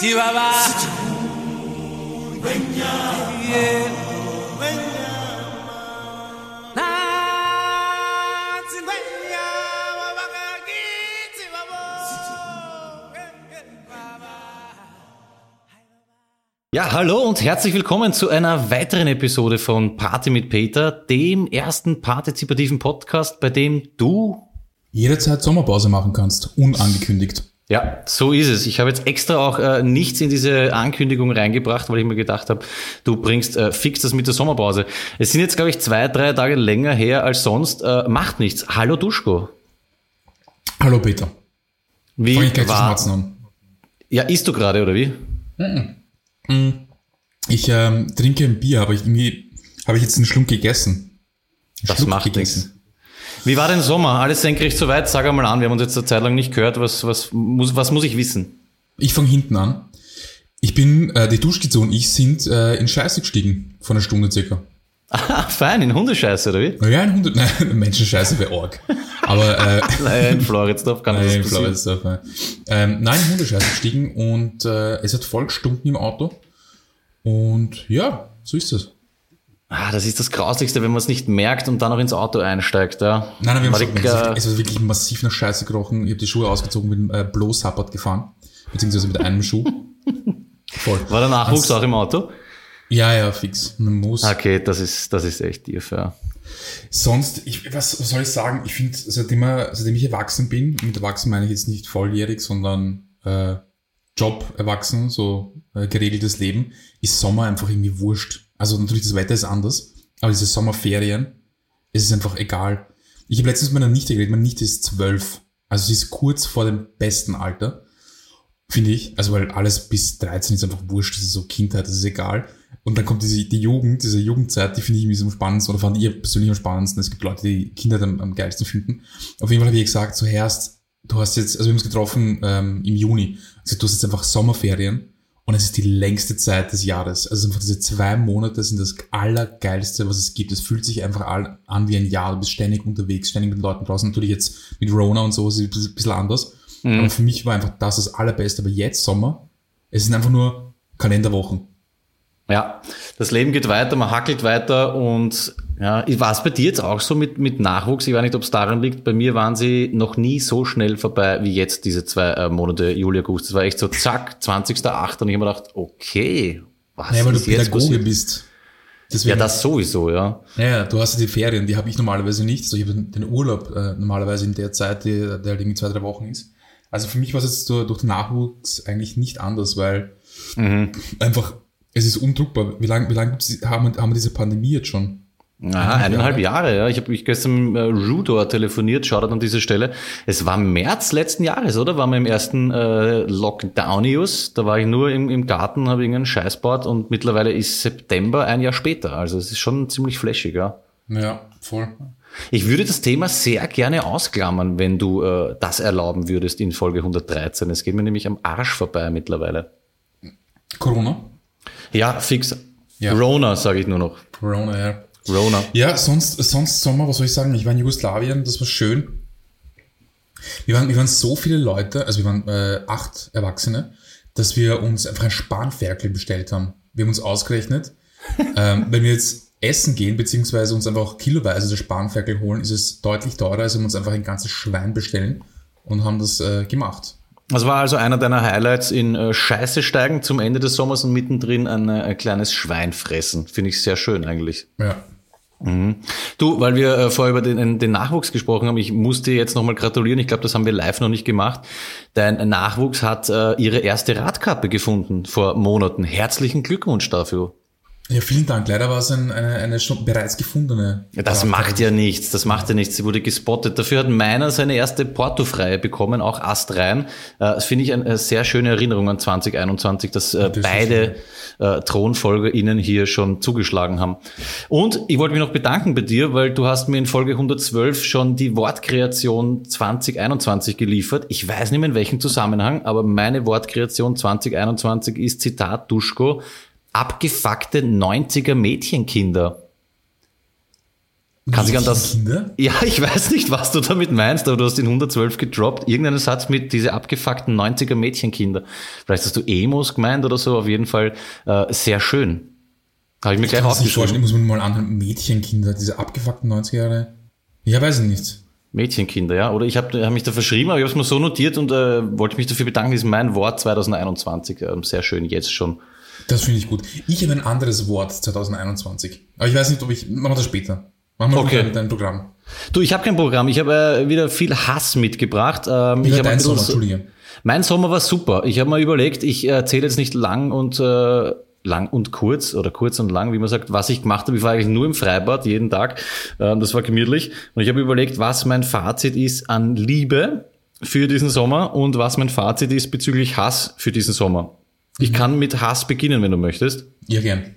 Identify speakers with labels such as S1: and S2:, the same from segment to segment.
S1: Chihuahua. Yeah.
S2: Ja, hallo und herzlich willkommen zu einer weiteren Episode von Party mit Peter, dem ersten partizipativen Podcast, bei dem du
S3: jederzeit Sommerpause machen kannst, unangekündigt.
S2: Ja, so ist es. Ich habe jetzt extra auch äh, nichts in diese Ankündigung reingebracht, weil ich mir gedacht habe, du bringst äh, fix das mit der Sommerpause. Es sind jetzt, glaube ich, zwei, drei Tage länger her als sonst. Äh, macht nichts. Hallo Duschko.
S3: Hallo Peter.
S2: Wie
S3: ich gleich zu
S2: war,
S3: schmatzen an.
S2: Ja, isst du gerade, oder wie?
S3: Ich ähm, trinke ein Bier, aber ich, irgendwie habe ich jetzt einen Schlunk gegessen. Einen
S2: Das
S3: Schluck
S2: macht nichts. Wie war denn Sommer? Alles senkrecht soweit? Sag einmal an, wir haben uns jetzt eine Zeit lang nicht gehört. Was, was, muss, was muss ich wissen?
S3: Ich fange hinten an. Ich bin, äh, die Duschkizze und ich sind äh, in Scheiße gestiegen, vor einer Stunde circa.
S2: Ah, fein, in Hundescheiße, oder wie?
S3: Naja, ein Hundert, nein, Menschenscheiße wäre arg. Aber, äh,
S2: Naja, in Floridsdorf kann
S3: nein,
S2: das
S3: in
S2: passieren.
S3: Floridsdorf, nein. Ähm, nein, in Hundescheiße gestiegen und äh, es hat voll gestunken im Auto. Und ja, so ist es.
S2: Ah, das ist das Grauslichste, wenn man es nicht merkt und dann noch ins Auto einsteigt, ja.
S3: Nein, nein, wir haben es,
S2: äh,
S3: es hat wirklich massiv nach Scheiße gerochen. Ich habe die Schuhe ausgezogen, mit dem äh, Blow-Support gefahren. Beziehungsweise mit einem Schuh. Voll.
S2: War der Nachwuchs
S3: Also-
S2: auch im Auto?
S3: Ja, ja, fix. Man muss.
S2: Okay, das ist, das ist echt tief, ja.
S3: Sonst, ich, was, soll ich sagen? Ich finde, seitdem, seitdem ich erwachsen bin, mit erwachsen meine ich jetzt nicht volljährig, sondern äh, Job erwachsen, so äh, geregeltes Leben, ist Sommer einfach irgendwie wurscht. Also natürlich, das Wetter ist anders, aber diese Sommerferien, es ist einfach egal. Ich habe letztens mit meiner Nichte geredet, meine Nichte ist zwölf. Also sie ist kurz vor dem besten Alter, finde ich. Also weil alles bis 13 ist einfach wurscht, das ist so Kindheit, das ist egal. Und dann kommt diese, die Jugend, diese Jugendzeit, die finde ich irgendwie so am spannendsten oder fand ich persönlich am spannendsten. Es gibt Leute, die Kindheit am, am geilsten finden. Auf jeden Fall habe ich gesagt, so Herst, du hast jetzt, also wir haben uns getroffen ähm, im Juni, also du hast jetzt einfach Sommerferien und es ist die längste Zeit des Jahres. Also einfach diese zwei Monate sind das Allergeilste, was es gibt. Es fühlt sich einfach an wie ein Jahr. Du bist ständig unterwegs, ständig mit Leuten draußen. Natürlich jetzt mit Rona und so ist es ein bisschen anders. Aber für mich war einfach das das Allerbeste. Aber jetzt Sommer, es sind einfach nur Kalenderwochen.
S2: Ja, das Leben geht weiter, man hackelt weiter und ja, war es bei dir jetzt auch so mit, mit Nachwuchs? Ich weiß nicht, ob es daran liegt. Bei mir waren sie noch nie so schnell vorbei wie jetzt diese zwei äh, Monate Juli, August. Das war echt so zack, 20.8. und ich habe mir gedacht, okay, was
S3: Ja, weil du
S2: ist jetzt
S3: Pädagoge
S2: passiert?
S3: bist. Deswegen,
S2: Ja, das sowieso, ja.
S3: Ja, du hast ja die Ferien, die habe ich normalerweise nicht. Also ich habe den Urlaub äh, normalerweise in der Zeit, die, der halt irgendwie zwei, drei Wochen ist. Also für mich war es jetzt so, durch den Nachwuchs eigentlich nicht anders, weil einfach, es ist undruckbar. Wie lange wie lang haben, haben wir diese Pandemie jetzt schon?
S2: Aha, eineinhalb Jahre, ja. Ich habe ich gestern mit äh, Rudor telefoniert, schaut an dieser Stelle. Es war März letzten Jahres, oder? Waren wir im ersten äh, Lockdownius. Da war ich nur im, im Garten, habe irgendeinen Scheißbord und mittlerweile ist September ein Jahr später. Also es ist schon ziemlich flashig, ja.
S3: Ja, voll.
S2: Ich würde das Thema sehr gerne ausklammern, wenn du äh, das erlauben würdest in Folge 113. Es geht mir nämlich am Arsch vorbei mittlerweile.
S3: Corona?
S2: Ja, fix.
S3: Ja.
S2: Rona, sage ich nur noch.
S3: Corona, ja.
S2: Rona.
S3: Ja, sonst, sonst Sommer, was soll ich sagen? Ich war in Jugoslawien, das war schön. Wir waren, wir waren so viele Leute, also wir waren äh, acht Erwachsene, dass wir uns einfach ein Spanferkel bestellt haben. Wir haben uns ausgerechnet, ähm, wenn wir jetzt essen gehen, beziehungsweise uns einfach kiloweise das Spanferkel holen, ist es deutlich teurer, als wenn wir uns einfach ein ganzes Schwein bestellen und haben das äh, gemacht.
S2: Das war also einer deiner Highlights in äh, Scheiße steigen zum Ende des Sommers und mittendrin ein, äh, ein kleines Schwein fressen. Finde ich sehr schön eigentlich.
S3: Ja.
S2: Du, weil wir äh, vorher über den, den Nachwuchs gesprochen haben, ich muss dir jetzt nochmal gratulieren. Ich glaube, das haben wir live noch nicht gemacht. Dein Nachwuchs hat äh, ihre erste Radkappe gefunden vor Monaten. Herzlichen Glückwunsch dafür.
S3: Ja, vielen Dank. Leider war es ein, eine, eine schon bereits gefundene.
S2: Ja, Das macht ja nichts, das macht ja nichts. Sie wurde gespottet. Dafür hat meiner seine erste Portofreie bekommen, auch astrein. Äh, Das finde ich eine sehr schöne Erinnerung an 2021, dass äh,
S3: das ist
S2: beide äh, ThronfolgerInnen hier schon zugeschlagen haben. Und ich wollte mich noch bedanken bei dir, weil du hast mir in Folge 112 schon die Wortkreation 2021 geliefert. Ich weiß nicht mehr in welchem Zusammenhang, aber meine Wortkreation 2021 ist Zitat Duschko, abgefuckte 90er Mädchenkinder. Kann sich an das. Ja, ich weiß nicht, was du damit meinst, aber du hast den 112 gedroppt. Irgendeinen Satz mit diese abgefuckten 90er Mädchenkinder. Vielleicht hast du Emos gemeint oder so. Auf jeden Fall äh, sehr schön. Habe ich mir gleich
S3: sich vorstellen,
S2: aufgeschrieben.
S3: muss man mal anhören. Mädchenkinder, diese abgefuckten 90er Jahre. Ja, weiß ich nicht.
S2: Mädchenkinder, ja. Oder ich habe hab mich da verschrieben, aber ich habe es mir so notiert und äh, wollte mich dafür bedanken. Das ist mein Wort 2021. Ähm, sehr schön, jetzt schon.
S3: Das finde ich gut. Ich habe ein anderes Wort 2021. Aber ich weiß nicht, ob ich. Machen wir das später. Machen wir
S2: Okay.
S3: mit deinem Programm.
S2: Du, ich habe kein Programm. Ich habe äh, wieder viel Hass mitgebracht. Ähm, ich
S3: dein Sommer?
S2: so-
S3: Entschuldige.
S2: Mein Sommer war super. Ich habe mal überlegt, ich erzähle jetzt nicht lang und äh, lang und kurz oder kurz und lang, wie man sagt, was ich gemacht habe. Ich war eigentlich nur im Freibad jeden Tag. Ähm, das war gemütlich. Und ich habe überlegt, was mein Fazit ist an Liebe für diesen Sommer und was mein Fazit ist bezüglich Hass für diesen Sommer. Ich kann mit Hass beginnen, wenn du möchtest.
S3: Ja, gern.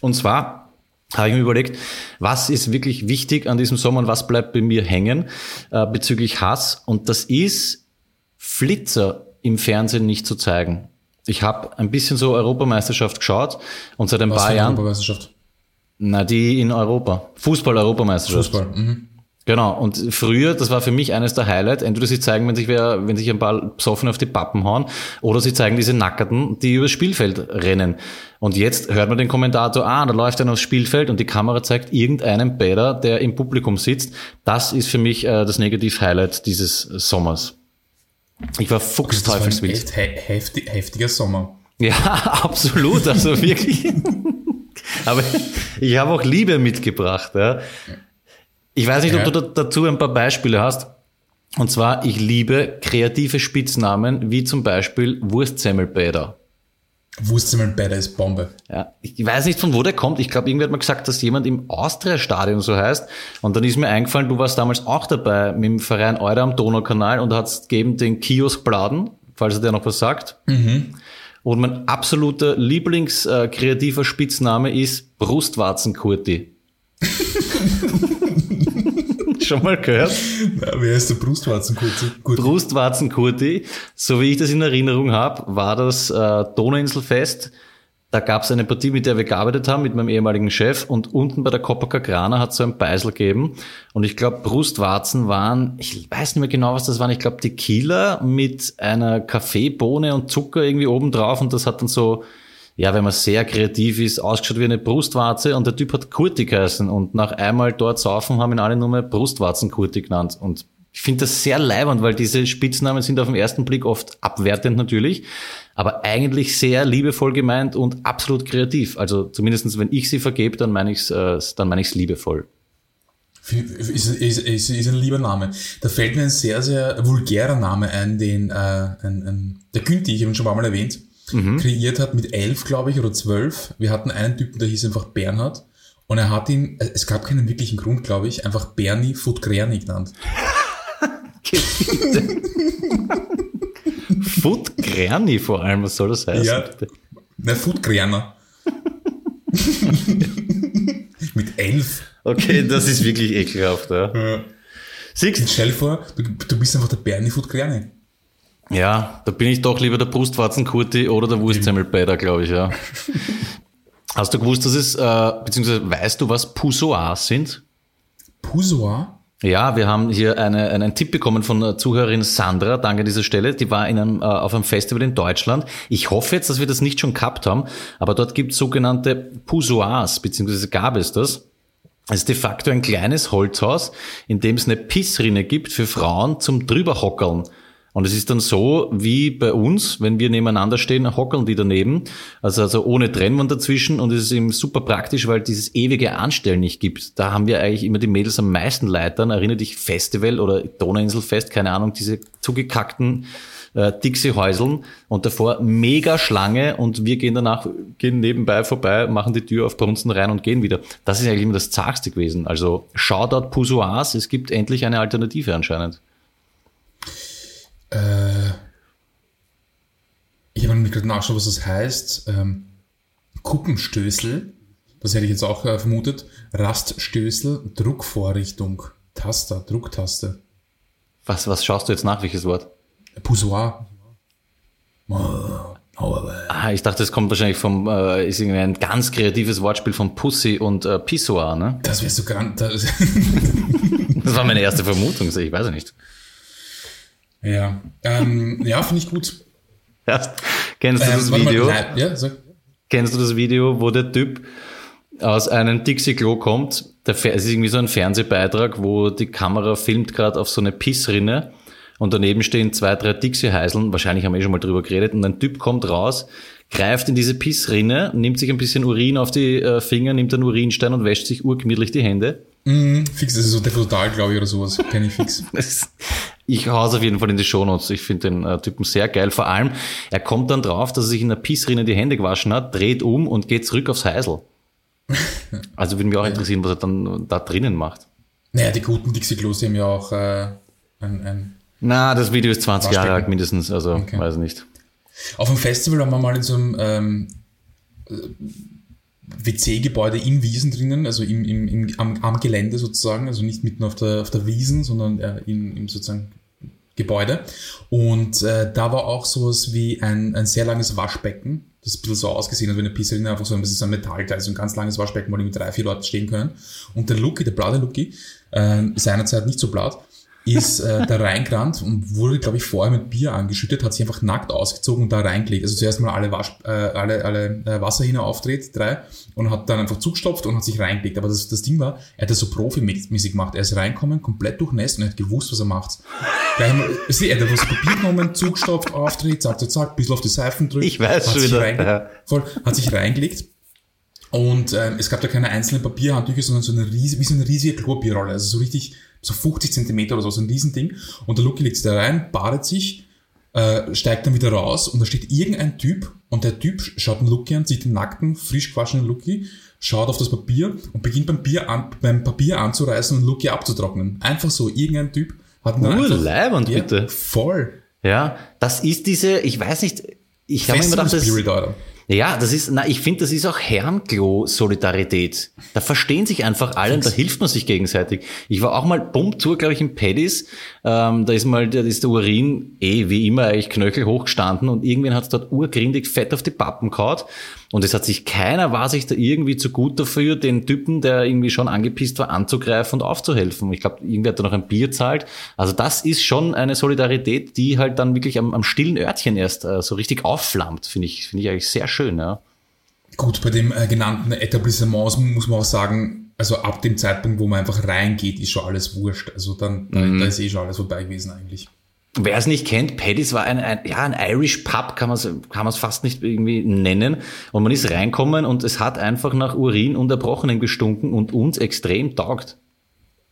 S2: Und zwar habe ich mir überlegt, was ist wirklich wichtig an diesem Sommer und was bleibt bei mir hängen äh, bezüglich Hass. Und das ist, Flitzer im Fernsehen nicht zu zeigen. Ich habe ein bisschen so Europameisterschaft geschaut und seit ein
S3: Was
S2: paar Jahren,
S3: Europameisterschaft?
S2: na die in Europa, Fußball-Europameisterschaft.
S3: Fußball. Mhm.
S2: Genau, und früher, das war für mich eines der Highlights, entweder sie zeigen, wenn sich, wer, wenn sich ein paar besoffen auf die Pappen hauen, oder sie zeigen diese Nackerten, die übers Spielfeld rennen. Und jetzt hört man den Kommentator, ah, da läuft einer aufs Spielfeld und die Kamera zeigt irgendeinen Bäder, der im Publikum sitzt. Das ist für mich äh, das Negativ-Highlight dieses Sommers. Ich war
S3: Das war ein
S2: fuchsteufelswild.
S3: echt he heftig, heftiger Sommer.
S2: Ja, absolut, also wirklich. Aber ich habe auch Liebe mitgebracht. Ja. Ich weiß nicht,
S3: Ja.
S2: ob du da, dazu ein paar Beispiele hast. Und zwar, ich liebe kreative Spitznamen, wie zum Beispiel Wurstsemmelbäder.
S3: Wurstzimmelbäder ist Bombe.
S2: Ja, ich weiß nicht, von wo der kommt. Ich glaube, irgendwie hat man gesagt, dass jemand im Austria-Stadion so heißt. Und dann ist mir eingefallen, du warst damals auch dabei mit dem Verein Euder am Donaukanal und hat's gegeben den Kiosk Bladen, falls er dir noch was sagt. Und mein absoluter Lieblings-kreativer Spitzname ist Brustwarzenkurti. Schon mal gehört?
S3: Na, wer ist der Brustwarzenkurze? Gut.
S2: Brustwarzenkurti, so wie ich das in Erinnerung habe, war das äh, Donauinselfest. Da gab es eine Partie, mit der wir gearbeitet haben, mit meinem ehemaligen Chef. Und unten bei der Copacabana hat es so ein Beisel gegeben. Und ich glaube, Brustwarzen waren, ich weiß nicht mehr genau, was das waren. Ich glaube, Tequila mit einer Kaffeebohne und Zucker irgendwie oben drauf. Und das hat dann so, ja, wenn man sehr kreativ ist, ausgeschaut wie eine Brustwarze. Und der Typ hat Kurti geheißen. Und nach einmal dort saufen haben ihn alle nur mehr Brustwarzen-Kurti genannt. Und ich finde das sehr leibend, weil diese Spitznamen sind auf den ersten Blick oft abwertend natürlich, aber eigentlich sehr liebevoll gemeint und absolut kreativ. Also zumindestens, wenn ich sie vergebe, dann meine ich es äh, dann meine ich's liebevoll.
S3: Ist, ist, ist, ist ein lieber Name. Da fällt mir ein sehr, sehr vulgärer Name ein, den äh, ein, ein, der Günti, ich habe ihn schon ein paar Mal erwähnt, kreiert hat mit elf, glaube ich, oder zwölf. Wir hatten einen Typen, der hieß einfach Bernhard. Und er hat ihn, es gab keinen wirklichen Grund, glaube ich, einfach Bernie Futgrerni genannt.
S2: Foot Granny vor allem, was soll das heißen?
S3: Ja. Na, Futgrerner. mit elf.
S2: Okay, das ist wirklich ekelhaft. Ja.
S3: Ja.
S2: Siehst
S3: Stell dir vor, du, du bist einfach der Bernie Futgrerni.
S2: Ja, da bin ich doch lieber der Brustwarzenkurti oder der Wurstsemmelbeider, glaube ich, ja. Hast du gewusst, dass es, äh, beziehungsweise weißt du, was Poussoirs sind?
S3: Pusoir?
S2: Ja, wir haben hier eine, einen Tipp bekommen von der Zuhörerin Sandra, danke an dieser Stelle. Die war in einem, äh, auf einem Festival in Deutschland. Ich hoffe jetzt, dass wir das nicht schon gehabt haben, aber dort gibt es sogenannte Poussoirs, beziehungsweise gab es das. Es ist de facto ein kleines Holzhaus, in dem es eine Pissrinne gibt für Frauen zum drüberhockeln. Und es ist dann so, wie bei uns, wenn wir nebeneinander stehen, hockeln die daneben. Also, also ohne Trennwand dazwischen. Und es ist eben super praktisch, weil dieses ewige Anstellen nicht gibt. Da haben wir eigentlich immer die Mädels am meisten Leitern. Erinnere dich Festival oder Donauinselfest, keine Ahnung, diese zugekackten äh, Dixie-Häuseln und davor mega Schlange und wir gehen danach, gehen nebenbei vorbei, machen die Tür auf, brunzen rein und gehen wieder. Das ist eigentlich immer das Zagste gewesen. Also Shoutout Poussoirs, es gibt endlich eine Alternative anscheinend.
S3: Äh, ich habe nämlich gerade nachgeschaut, was das heißt. Ähm, Kuppenstößel, das hätte ich jetzt auch äh, vermutet. Raststößel, Druckvorrichtung, Taster, Drucktaste.
S2: Was, was schaust du jetzt nach, welches Wort?
S3: Poussoir.
S2: Ah Ah, ich dachte, es kommt wahrscheinlich vom, äh, ist irgendwie ein ganz kreatives Wortspiel von Pussy und äh, Pissoir, ne?
S3: Das wäre so grand. Das,
S2: Das war meine erste Vermutung, ich weiß nicht.
S3: Ja, ähm, ja finde ich gut.
S2: Ja. Kennst du
S3: Ähm,
S2: das
S3: mal,
S2: Video?
S3: nein, ja, sag.
S2: Kennst du das Video, wo der Typ aus einem Dixie-Klo kommt? Der, es ist irgendwie so ein Fernsehbeitrag, wo die Kamera filmt gerade auf so eine Pissrinne und daneben stehen zwei, drei Dixie-Heiseln. Wahrscheinlich haben wir eh schon mal drüber geredet. Und ein Typ kommt raus, greift in diese Pissrinne, nimmt sich ein bisschen Urin auf die äh, Finger, nimmt einen Urinstein und wäscht sich urgemütlich die Hände.
S3: Mhm, fix, das ist so der Total, glaube ich, oder sowas. Kenne ich fix.
S2: Das- Ich hau's auf jeden Fall in die Shownotes. Ich finde den äh, Typen sehr geil. Vor allem, er kommt dann drauf, dass er sich in der Pissrinne die Hände gewaschen hat, dreht um und geht zurück aufs Heisel. Also würde mich auch interessieren, was er dann da drinnen macht.
S3: Naja, die guten Dixie-Klos, haben ja auch äh, ein, ein
S2: Na, das Video ist 20 Jahre alt mindestens, also
S3: Okay.
S2: weiß nicht.
S3: Auf dem Festival haben wir mal in so einem ähm, äh, WC-Gebäude in Wiesen drinnen, also im, im, im, am, am Gelände sozusagen, also nicht mitten auf der, auf der Wiesen, sondern äh, im, im sozusagen Gebäude. Und äh, da war auch sowas wie ein, ein sehr langes Waschbecken, das ein bisschen so ausgesehen hat wie eine Pisserine, einfach so ein bisschen so ein Metallteil, so ein ganz langes Waschbecken, wo die mit drei, vier Leuten stehen können. Und der Lucky, der blaue Lucky, äh, seinerzeit nicht so blatt, ist äh, da reingerannt und wurde, glaube ich, vorher mit Bier angeschüttet, hat sich einfach nackt ausgezogen und da reingelegt. Also zuerst mal alle, Wasch, äh, alle, alle äh, Wasserhähne aufdreht, drei, und hat dann einfach zugestopft und hat sich reingelegt. Aber das, das Ding war, er hat das so profimäßig gemacht. Er ist reinkommen, komplett durchnässt und er hat gewusst, was er macht. Gleich einmal, sie, er hat das Papier genommen, zugestopft, aufdreht, zack, zack, zack, ein bisschen auf die Seifen drückt.
S2: Ich weiß
S3: hat
S2: schon
S3: sich
S2: wieder, ja.
S3: voll, hat sich reingelegt. Und ähm, es gab da keine einzelnen Papierhandtücher, sondern so eine riesige, wie so eine riesige Klopierrolle. Also so richtig, so 50 Zentimeter oder so, so ein Riesending. Und der Lucky legt sich da rein, badet sich, äh, steigt dann wieder raus und da steht irgendein Typ und der Typ schaut den Lucky an, sieht den nackten, frisch gewaschenen Lucky, schaut auf das Papier und beginnt beim, Bier an, beim Papier anzureißen und Lucky abzutrocknen. Einfach so, irgendein Typ hat ihn
S2: Urleibend,
S3: ja,
S2: bitte.
S3: voll.
S2: Ja, das ist diese, ich weiß nicht, ich habe mir immer gedacht, das,
S3: Spirit.
S2: Ja, das ist, na, ich finde, das ist auch Herrenklo-Solidarität. Da verstehen sich einfach alle und da hilft man sich gegenseitig. Ich war auch mal Bummtour, glaube ich, im Paddy's. Ähm, da ist mal, da ist der Urin eh wie immer eigentlich knöchelhoch gestanden und irgendwann hat es dort urgrindig fett auf die Pappen kaut. Und es hat sich keiner war sich da irgendwie zu gut dafür, den Typen, der irgendwie schon angepisst war, anzugreifen und aufzuhelfen. Ich glaube, irgendwer hat da noch ein Bier zahlt. Also das ist schon eine Solidarität, die halt dann wirklich am, am stillen Örtchen erst äh, so richtig aufflammt, finde ich, finde ich eigentlich sehr schön, ja.
S3: Gut, bei dem äh, genannten Etablissement muss man auch sagen, also ab dem Zeitpunkt, wo man einfach reingeht, ist schon alles wurscht. Also dann, da, da ist eh schon alles vorbei gewesen eigentlich.
S2: Wer es nicht kennt, Paddy's war ein, ein, ja, ein Irish Pub, kann man es kann man's fast nicht irgendwie nennen. Und man ist reinkommen und es hat einfach nach Urin und Erbrochenen gestunken und uns extrem taugt.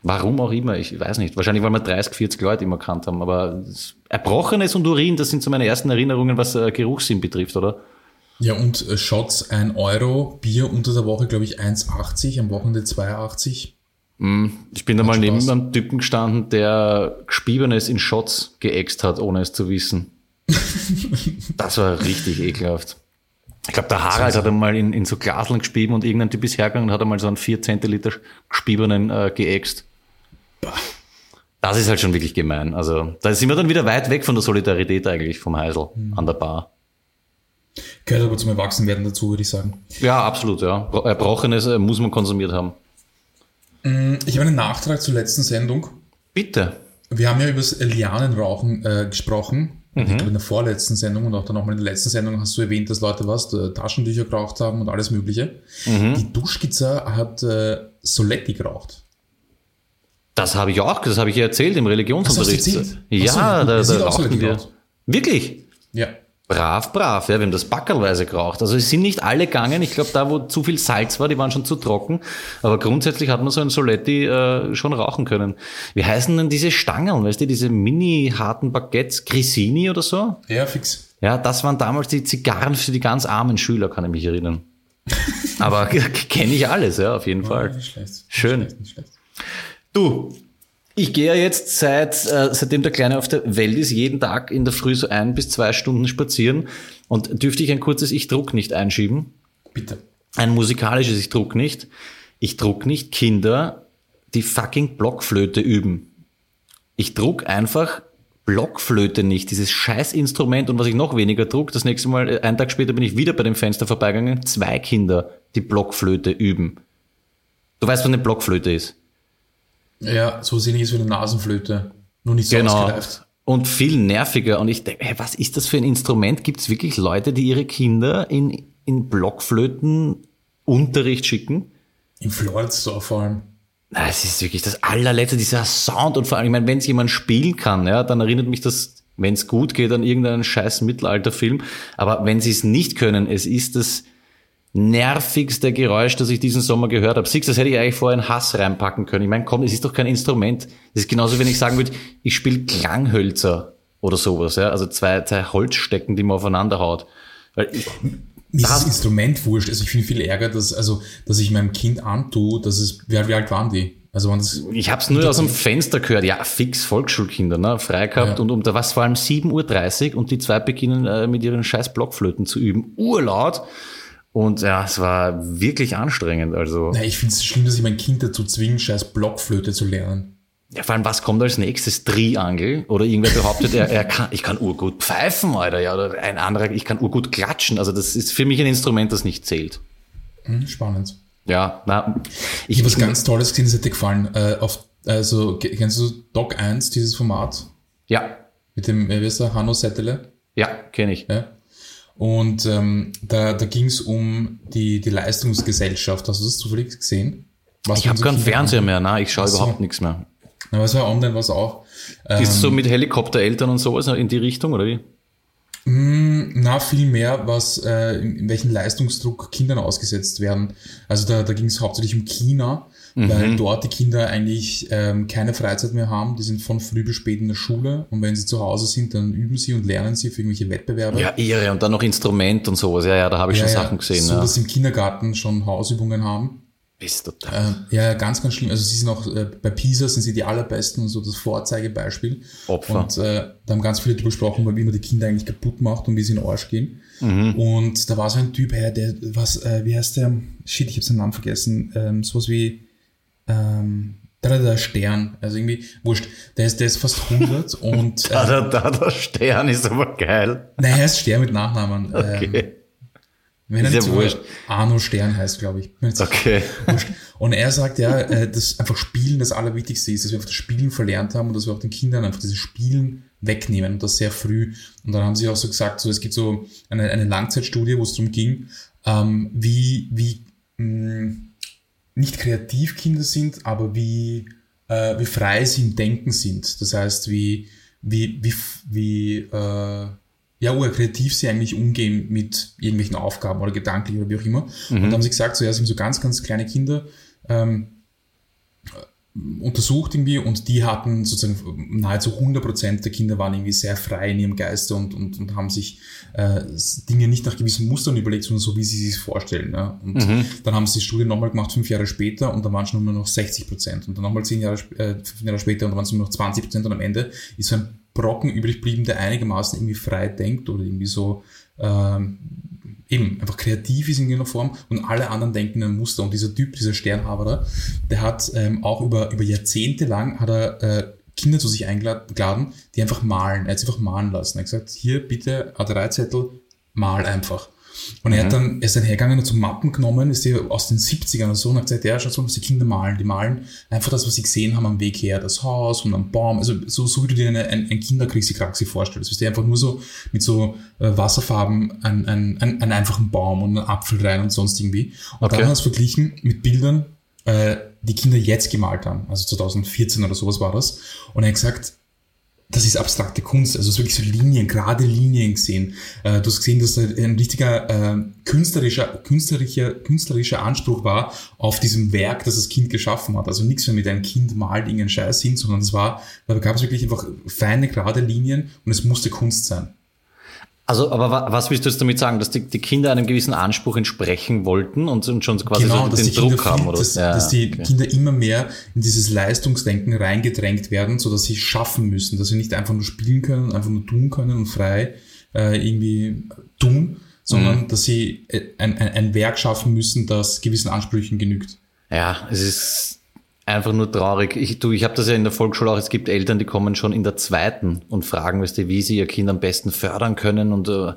S2: Warum auch immer, ich weiß nicht. Wahrscheinlich, weil wir 30, 40 Leute immer kannt haben. Aber Erbrochenes und Urin, das sind so meine ersten Erinnerungen, was äh, Geruchssinn betrifft, oder?
S3: Ja, und äh, Shots 1 Euro, Bier unter der Woche, glaube ich, 1,80, am Wochenende 2,80.
S2: Ich bin da mal neben einem Typen gestanden, der Gespiebenes in Shots geäxt hat, ohne es zu wissen. das war richtig ekelhaft. Ich glaube, der Harald hat einmal in, in so Glaseln gespieben und irgendein Typ ist hergegangen und hat einmal so einen 4 Zentiliter gespiebenen äh, geäxt. Das ist halt schon wirklich gemein. Also da sind wir dann wieder weit weg von der Solidarität eigentlich vom Heisel an der Bar.
S3: Gehört aber zum Erwachsenwerden dazu, würde ich sagen.
S2: Ja, absolut, ja. Erbrochenes äh, muss man konsumiert haben.
S3: Ich habe einen Nachtrag zur letzten Sendung.
S2: Bitte.
S3: Wir haben ja über das Lianenrauchen äh, gesprochen. Ich glaube, in der vorletzten Sendung und auch dann nochmal in der letzten Sendung hast du erwähnt, dass Leute was, äh, Taschentücher geraucht haben und alles Mögliche. Die Duschkizza hat äh, Soletti geraucht.
S2: Das habe ich auch, das habe ich ja erzählt im Religionsunterricht.
S3: So, hast du erzählt?
S2: ja,
S3: so,
S2: da, da rauchen wir. Wirklich?
S3: Ja.
S2: Brav, brav, ja, wir haben das backerlweise geraucht. Also es sind nicht alle gegangen. Ich glaube, da, wo zu viel Salz war, die waren schon zu trocken. Aber grundsätzlich hat man so ein Soletti äh, schon rauchen können. Wie heißen denn diese Stangen, weißt du, diese mini-harten Baguettes, Grissini oder so?
S3: Ja, fix.
S2: Ja, das waren damals die Zigarren für die ganz armen Schüler, kann ich mich erinnern. Aber kenne ich alles, ja, auf jeden Fall.
S3: Nicht schlecht. Nicht
S2: Schön.
S3: Schlecht, nicht schlecht.
S2: Du, ich gehe ja jetzt seit, äh, seitdem der Kleine auf der Welt ist, jeden Tag in der Früh so ein bis zwei Stunden spazieren und dürfte ich ein kurzes Ich druck nicht einschieben.
S3: Bitte.
S2: Ein musikalisches Ich druck nicht. Ich druck nicht Kinder, die fucking Blockflöte üben. Ich druck einfach Blockflöte nicht, dieses Scheißinstrument und was ich noch weniger trug, das nächste Mal, äh, einen Tag später bin ich wieder bei dem Fenster vorbeigegangen, zwei Kinder, die Blockflöte üben. Du weißt, was eine Blockflöte ist.
S3: Ja, so ähnlich ist wie eine Nasenflöte. Nur nicht so
S2: Genau.
S3: ausgereift.
S2: Und viel nerviger. Und ich denke, hey, was ist das für ein Instrument? Gibt es wirklich Leute, die ihre Kinder in, in Blockflötenunterricht schicken?
S3: Im Floridsdorf vor allem.
S2: Na, es ist wirklich das allerletzte, dieser Sound. Und vor allem, ich meine, wenn es jemand spielen kann, ja, dann erinnert mich das, wenn es gut geht, an irgendeinen scheiß Mittelalterfilm. Aber wenn sie es nicht können, es ist das nervigste Geräusch, das ich diesen Sommer gehört habe. Siehst, das hätte ich eigentlich vorher in Hass reinpacken können. Ich meine, komm, es ist doch kein Instrument. Das ist genauso, wenn ich sagen würde, ich spiele Klanghölzer oder sowas, ja. Also zwei, zwei Holzstecken, die man aufeinander haut. Weil ich,
S3: Mir ist
S2: Das-
S3: das Instrument wurscht. Also ich finde viel Ärger, dass, also, dass ich meinem Kind antue, dass es, wie, alt- wie alt waren die? Also waren das,
S2: Ich habe es nur aus dem Fenster gehört. Ja, fix Volksschulkinder, ne? frei gehabt.
S3: Ja.
S2: Und um da war es vor allem 7.30 Uhr und die zwei beginnen äh, mit ihren scheiß Blockflöten zu üben. Urlaut. Und ja, es war wirklich anstrengend. Also,
S3: na, ich finde es schlimm, dass ich mein Kind dazu zwinge, scheiß Blockflöte zu lernen.
S2: ja, vor allem, was kommt als nächstes? Triangel? Oder irgendwer behauptet, er, er kann, ich kann urgut pfeifen, Alter. Ja, oder ein anderer, ich kann urgut klatschen. Also, das ist für mich ein Instrument, das nicht zählt.
S3: Hm, spannend.
S2: Ja, na,
S3: Ich habe was ganz Tolles gesehen, das dir gefallen. Äh, auf, also, ke- kennst du Doc 1, dieses Format?
S2: ja,
S3: Mit dem, äh, wie heißt der, Hanno Settele?
S2: ja, kenne ich.
S3: Ja. Und ähm, da, da ging es um die, die Leistungsgesellschaft. Hast du das zufällig gesehen? Was
S2: Ich habe keinen Fernseher mehr, na, ich schaue
S3: so.
S2: überhaupt nichts mehr.
S3: Na, was war online, was auch. Ähm,
S2: Ist so mit Helikoptereltern und sowas in die Richtung, oder wie?
S3: Na, viel mehr, was, äh, in, in welchen Leistungsdruck Kindern ausgesetzt werden. Also da, da ging es hauptsächlich um China,
S2: Mhm.
S3: weil dort die Kinder eigentlich ähm, keine Freizeit mehr haben. Die sind von früh bis spät in der Schule und wenn sie zu Hause sind, dann üben sie und lernen sie für irgendwelche Wettbewerbe.
S2: Ja, irre. Und dann noch Instrument und sowas. Ja, ja, da habe ich
S3: Ja,
S2: schon
S3: ja,
S2: Sachen gesehen.
S3: So,
S2: ja.
S3: dass sie im Kindergarten schon Hausübungen haben.
S2: Ist total.
S3: Äh, ja, ganz, ganz schlimm. Also sie sind auch äh, bei PISA sind sie die allerbesten und so das Vorzeigebeispiel.
S2: Opfer.
S3: Und äh, da haben ganz viele drüber gesprochen, wie man die Kinder eigentlich kaputt macht und wie sie in den Arsch gehen.
S2: Mhm.
S3: Und da war so ein Typ, hey, der, was, äh, wie heißt der? Shit, ich habe seinen Namen vergessen. Ähm, sowas wie ähm, da der Stern, also irgendwie, wurscht, der ist, der ist fast 100 und
S2: Da,
S3: äh,
S2: da, Stern ist aber geil.
S3: nein, er ist Stern mit Nachnamen. Ähm,
S2: Okay.
S3: Wenn er
S2: wurscht.
S3: Arno Stern heißt, glaube ich.
S2: Okay.
S3: Und er sagt ja, äh, dass einfach Spielen das Allerwichtigste ist, dass wir einfach das Spielen verlernt haben und dass wir auch den Kindern einfach dieses Spielen wegnehmen und das sehr früh. Und dann haben sie auch so gesagt, so es gibt so eine, eine Langzeitstudie, wo es darum ging, ähm, wie, wie mh, nicht kreativ Kinder sind, aber wie, äh, wie frei sie im Denken sind. Das heißt, wie, wie, wie, wie äh, ja, oder kreativ sie eigentlich umgehen mit irgendwelchen Aufgaben oder gedanklich oder wie auch immer. Und da haben sie gesagt, es sind so ganz, ganz kleine Kinder ähm, untersucht irgendwie und die hatten sozusagen nahezu 100% der Kinder waren irgendwie sehr frei in ihrem Geiste und, und, und haben sich äh, Dinge nicht nach gewissen Mustern überlegt, sondern so, wie sie sich vorstellen. Ja? Und dann haben sie die Studie nochmal gemacht, fünf Jahre später und da waren schon nur noch 60% und dann nochmal zehn Jahre, äh, fünf Jahre später und da waren es nur noch 20% und am Ende ist so ein Brocken übrig geblieben, der einigermaßen irgendwie frei denkt oder irgendwie so ähm, eben einfach kreativ ist in irgendeiner Form und alle anderen denken in einem Muster. Und dieser Typ, dieser Sternhaberer, der hat ähm, auch über, über Jahrzehnte lang hat er äh, Kinder zu sich eingeladen, die einfach malen. Er hat sie einfach malen lassen. Er hat gesagt, hier bitte A3-Zettel, mal einfach. Und er hat dann, er ist dann hergegangen und so Mappen genommen, ist die aus den 70ern oder so, und hat gesagt, ja, schaut mal, was die Kinder malen. Die malen einfach das, was sie gesehen haben am Weg her, das Haus und am Baum, also so, so wie du dir eine, ein, ein Kinderkriegskraxi vorstellst. Du dir einfach nur so mit so äh, Wasserfarben einen, einen, einen, einen einfachen Baum und einen Apfel rein und sonst irgendwie. Und
S2: Okay.
S3: dann hat er es verglichen mit Bildern, äh, die Kinder jetzt gemalt haben. Also 2014 oder sowas war das. Und er hat gesagt, das ist abstrakte Kunst, also es wirklich so Linien, gerade Linien gesehen. Äh, du hast gesehen, dass da ein richtiger äh, künstlerischer, künstlerischer, künstlerischer Anspruch war auf diesem Werk, das das Kind geschaffen hat. Also nichts mehr mit einem Kind malt irgendeinen Scheiß hin, sondern es war, da gab es wirklich einfach feine, gerade Linien und es musste Kunst sein.
S2: Also, aber wa- was willst du jetzt damit sagen, dass die, die Kinder einem gewissen Anspruch entsprechen wollten und, und schon quasi
S3: genau,
S2: so den
S3: die Kinder
S2: Druck haben,
S3: viel,
S2: oder?
S3: dass,
S2: Ja,
S3: dass die
S2: okay.
S3: Kinder immer mehr in dieses Leistungsdenken reingedrängt werden, so dass sie schaffen müssen, dass sie nicht einfach nur spielen können, einfach nur tun können und frei äh, irgendwie tun, sondern
S2: Mhm.
S3: dass sie äh, ein, ein, ein Werk schaffen müssen, das gewissen Ansprüchen genügt.
S2: Ja, es ist einfach nur traurig. Ich, du, ich habe das ja in der Volksschule auch, es gibt Eltern, die kommen schon in der zweiten und fragen, weißt du, wie sie ihr Kind am besten fördern können und äh,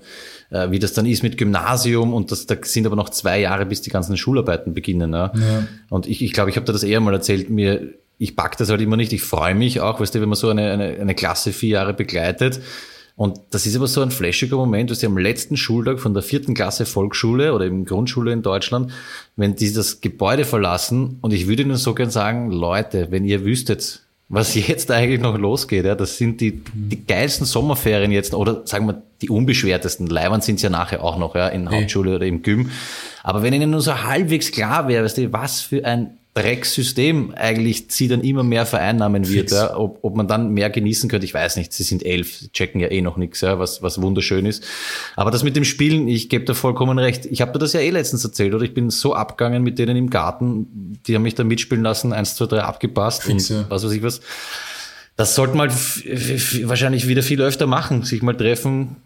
S2: äh, wie das dann ist mit Gymnasium und das, da sind aber noch zwei Jahre, bis die ganzen Schularbeiten beginnen. Ja?
S3: Ja.
S2: Und ich glaube, ich, glaub, ich habe dir das eher mal erzählt, mir, ich pack das halt immer nicht, ich freue mich auch, weißt du, wenn man so eine, eine, eine Klasse vier Jahre begleitet, und das ist aber so ein flashiger Moment, dass sie am letzten Schultag von der vierten Klasse Volksschule oder eben Grundschule in Deutschland, wenn die das Gebäude verlassen und ich würde ihnen so gern sagen, Leute, wenn ihr wüsstet, was jetzt eigentlich noch losgeht, ja, das sind die, die geilsten Sommerferien jetzt oder sagen wir die unbeschwertesten. Leibern sind ja nachher auch noch, ja, in Hauptschule oder im Gym. Aber wenn ihnen nur so halbwegs klar wäre, weißt du, was für ein Drecksystem eigentlich sie dann immer mehr vereinnahmen wird. Ja. Ob, ob man dann mehr genießen könnte, ich weiß nicht. Sie sind elf, checken ja eh noch nichts, ja, was, was wunderschön ist. Aber das mit dem Spielen, ich gebe da vollkommen recht. Ich habe dir das ja eh letztens erzählt, oder? Ich bin so abgegangen mit denen im Garten, die haben mich da mitspielen lassen, eins, zwei, drei abgepasst
S3: Fix,
S2: und
S3: ja.
S2: was weiß ich was. Das sollte man wahrscheinlich wieder viel öfter machen, sich mal treffen,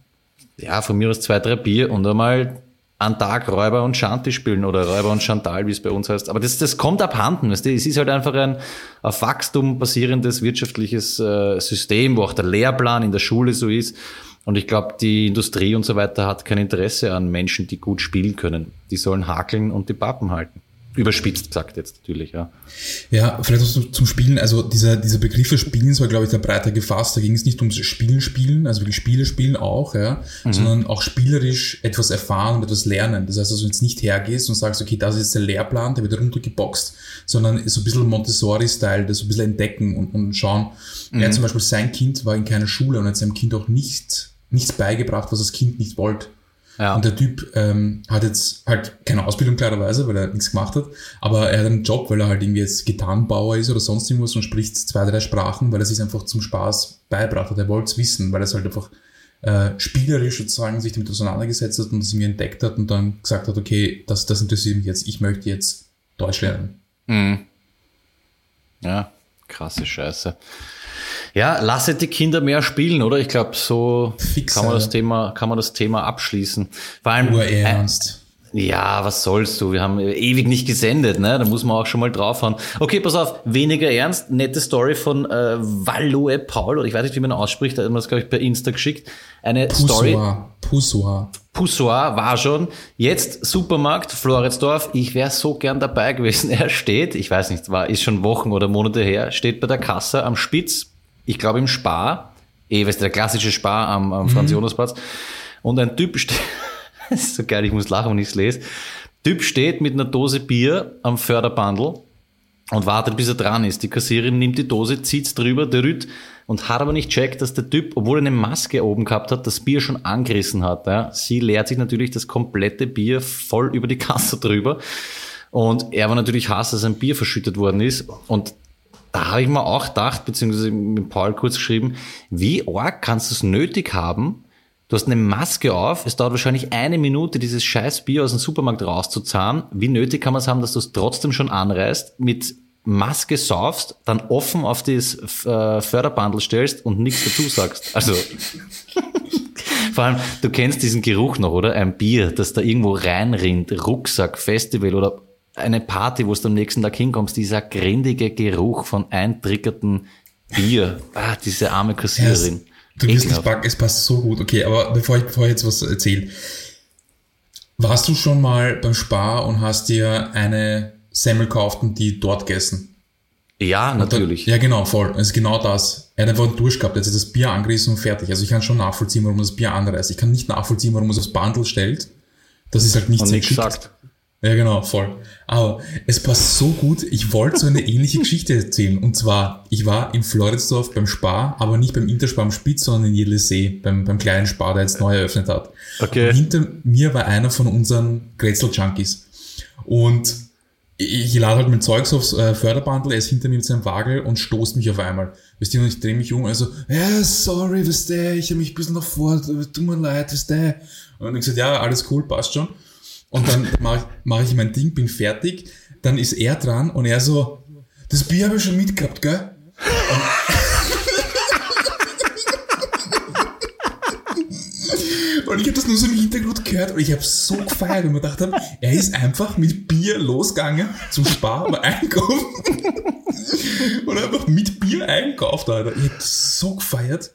S2: ja, von mir aus zwei, drei Bier und einmal einen Tag Räuber und Shanty spielen oder Räuber und Chantal, wie es bei uns heißt. Aber das, das kommt abhanden. Weißt du? Es ist halt einfach ein auf Wachstum basierendes wirtschaftliches äh, System, wo auch der Lehrplan in der Schule so ist. Und ich glaube, die Industrie und so weiter hat kein Interesse an Menschen, die gut spielen können. Die sollen hakeln und die Pappen halten. Überspitzt gesagt jetzt natürlich, ja.
S3: Ja, vielleicht auch zum- Spielen, also dieser, dieser Begriff des Spielens war, glaube ich, der breiter gefasst. Da ging es nicht ums Spielen spielen, also wirklich Spiele spielen auch, ja, sondern auch spielerisch etwas erfahren und etwas lernen. Das heißt, dass du jetzt nicht hergehst und sagst, okay, das ist jetzt der Lehrplan, der wird runtergeboxt, sondern so ein bisschen Montessori-Style, das so ein bisschen entdecken und, und schauen. Er hat zum Beispiel, sein Kind war in keiner Schule und hat seinem Kind auch nicht, nichts beigebracht, was das Kind nicht wollte.
S2: Ja.
S3: Und der Typ ähm, hat jetzt halt keine Ausbildung klarerweise, weil er nichts gemacht hat, aber er hat einen Job, weil er halt irgendwie jetzt Gitarrenbauer ist oder sonst irgendwas und spricht zwei, drei Sprachen, weil er sich einfach zum Spaß beibracht hat. Er wollte es wissen, weil er es halt einfach äh, spielerisch sozusagen sich damit auseinandergesetzt hat und das irgendwie entdeckt hat und dann gesagt hat, okay, das, das interessiert mich jetzt, ich möchte jetzt Deutsch lernen.
S2: Ja, krasse Scheiße. Ja, lasset die Kinder mehr spielen, oder? Ich glaube, so
S3: Fix,
S2: kann man das
S3: Alter.
S2: Thema, kann man das Thema abschließen. Vor allem,
S3: Urernst.
S2: ja, was sollst du? Wir haben ewig nicht gesendet, ne? Da muss man auch schon mal draufhauen. Okay, pass auf, weniger ernst. Nette Story von äh, Valoe Paul, oder ich weiß nicht, wie man ausspricht, da hat man das, glaube ich, per Insta geschickt. Eine Story.
S3: Poussoir. Poussoir.
S2: Poussoir war schon. Jetzt Supermarkt, Floridsdorf. Ich wäre so gern dabei gewesen. Er steht, ich weiß nicht, war, ist schon Wochen oder Monate her, steht bei der Kasse am Spitz, ich glaube im Spar, eh, weißt du, der klassische Spar am, am Franz-Jonas-Platz. Und ein Typ steht, das ist so geil, ich muss lachen, wenn ich es lese. Typ steht mit einer Dose Bier am Förderbandel und wartet, bis er dran ist. Die Kassiererin nimmt die Dose, zieht's drüber, der rührt und hat aber nicht checkt, dass der Typ, obwohl er eine Maske oben gehabt hat, das Bier schon angerissen hat. Ja. Sie leert sich natürlich das komplette Bier voll über die Kasse drüber. Und er war natürlich Hass, dass ein Bier verschüttet worden ist. Und da habe ich mir auch gedacht, beziehungsweise mit Paul kurz geschrieben, wie arg kannst du es nötig haben, Du hast eine Maske auf, es dauert wahrscheinlich eine Minute, dieses scheiß Bier aus dem Supermarkt rauszuzahlen. Wie nötig kann man es haben, dass du es trotzdem schon anreißt, mit Maske saufst, dann offen auf das äh, Förderbandel stellst und nichts dazu sagst? Also, vor allem, du kennst diesen Geruch noch, oder? Ein Bier, das da irgendwo reinrinnt, Rucksack, Festival oder eine Party, wo du am nächsten Tag hinkommst, dieser grindige Geruch von eintrickerten Bier. Ah, diese arme Kassiererin.
S3: Du wirst nicht backen, es passt so gut. Okay, aber bevor ich, bevor ich jetzt was erzähle. Warst du schon mal beim Spar und hast dir eine Semmel gekauft und die dort gegessen?
S2: Ja, natürlich.
S3: Ja, genau, voll. Es ist genau das. Er hat einfach einen Durst gehabt, er hat das Bier angerissen und fertig. Also ich kann schon nachvollziehen, warum das Bier anreißt. Ich kann nicht nachvollziehen, warum es aufs Bundle stellt. Das ist halt nicht
S2: Und
S3: sehr
S2: nichts sagt.
S3: Ja, genau, voll. Aber es passt so gut. Ich wollte so eine ähnliche Geschichte erzählen. Und zwar, ich war in Floridsdorf beim Spar, aber nicht beim Interspar am Spitz, sondern in Jedlesee, beim, beim kleinen Spar, der jetzt neu eröffnet hat.
S2: Okay.
S3: Und hinter mir war einer von unseren Grätzl-Junkies. Und ich lade halt mein Zeugs aufs äh, Förderbandel, er ist hinter mir mit seinem Wagel und stoßt mich auf einmal. Weißt du, und ich drehe mich um, also, ja, sorry, weißt du, ich habe mich ein bisschen nach vor, tut mir leid, weißt du. Und ich gesagt, ja, alles cool, passt schon. Und dann mache ich, mach ich mein Ding, bin fertig, dann ist er dran und er so, das Bier habe ich schon mitgehabt, gell? Und, Und ich habe das nur so im Hintergrund gehört und ich habe so gefeiert, weil man gedacht habe, er ist einfach mit Bier losgegangen zum Spar und einkaufen. und einfach mit Bier einkauft, Alter. Ich habe so gefeiert.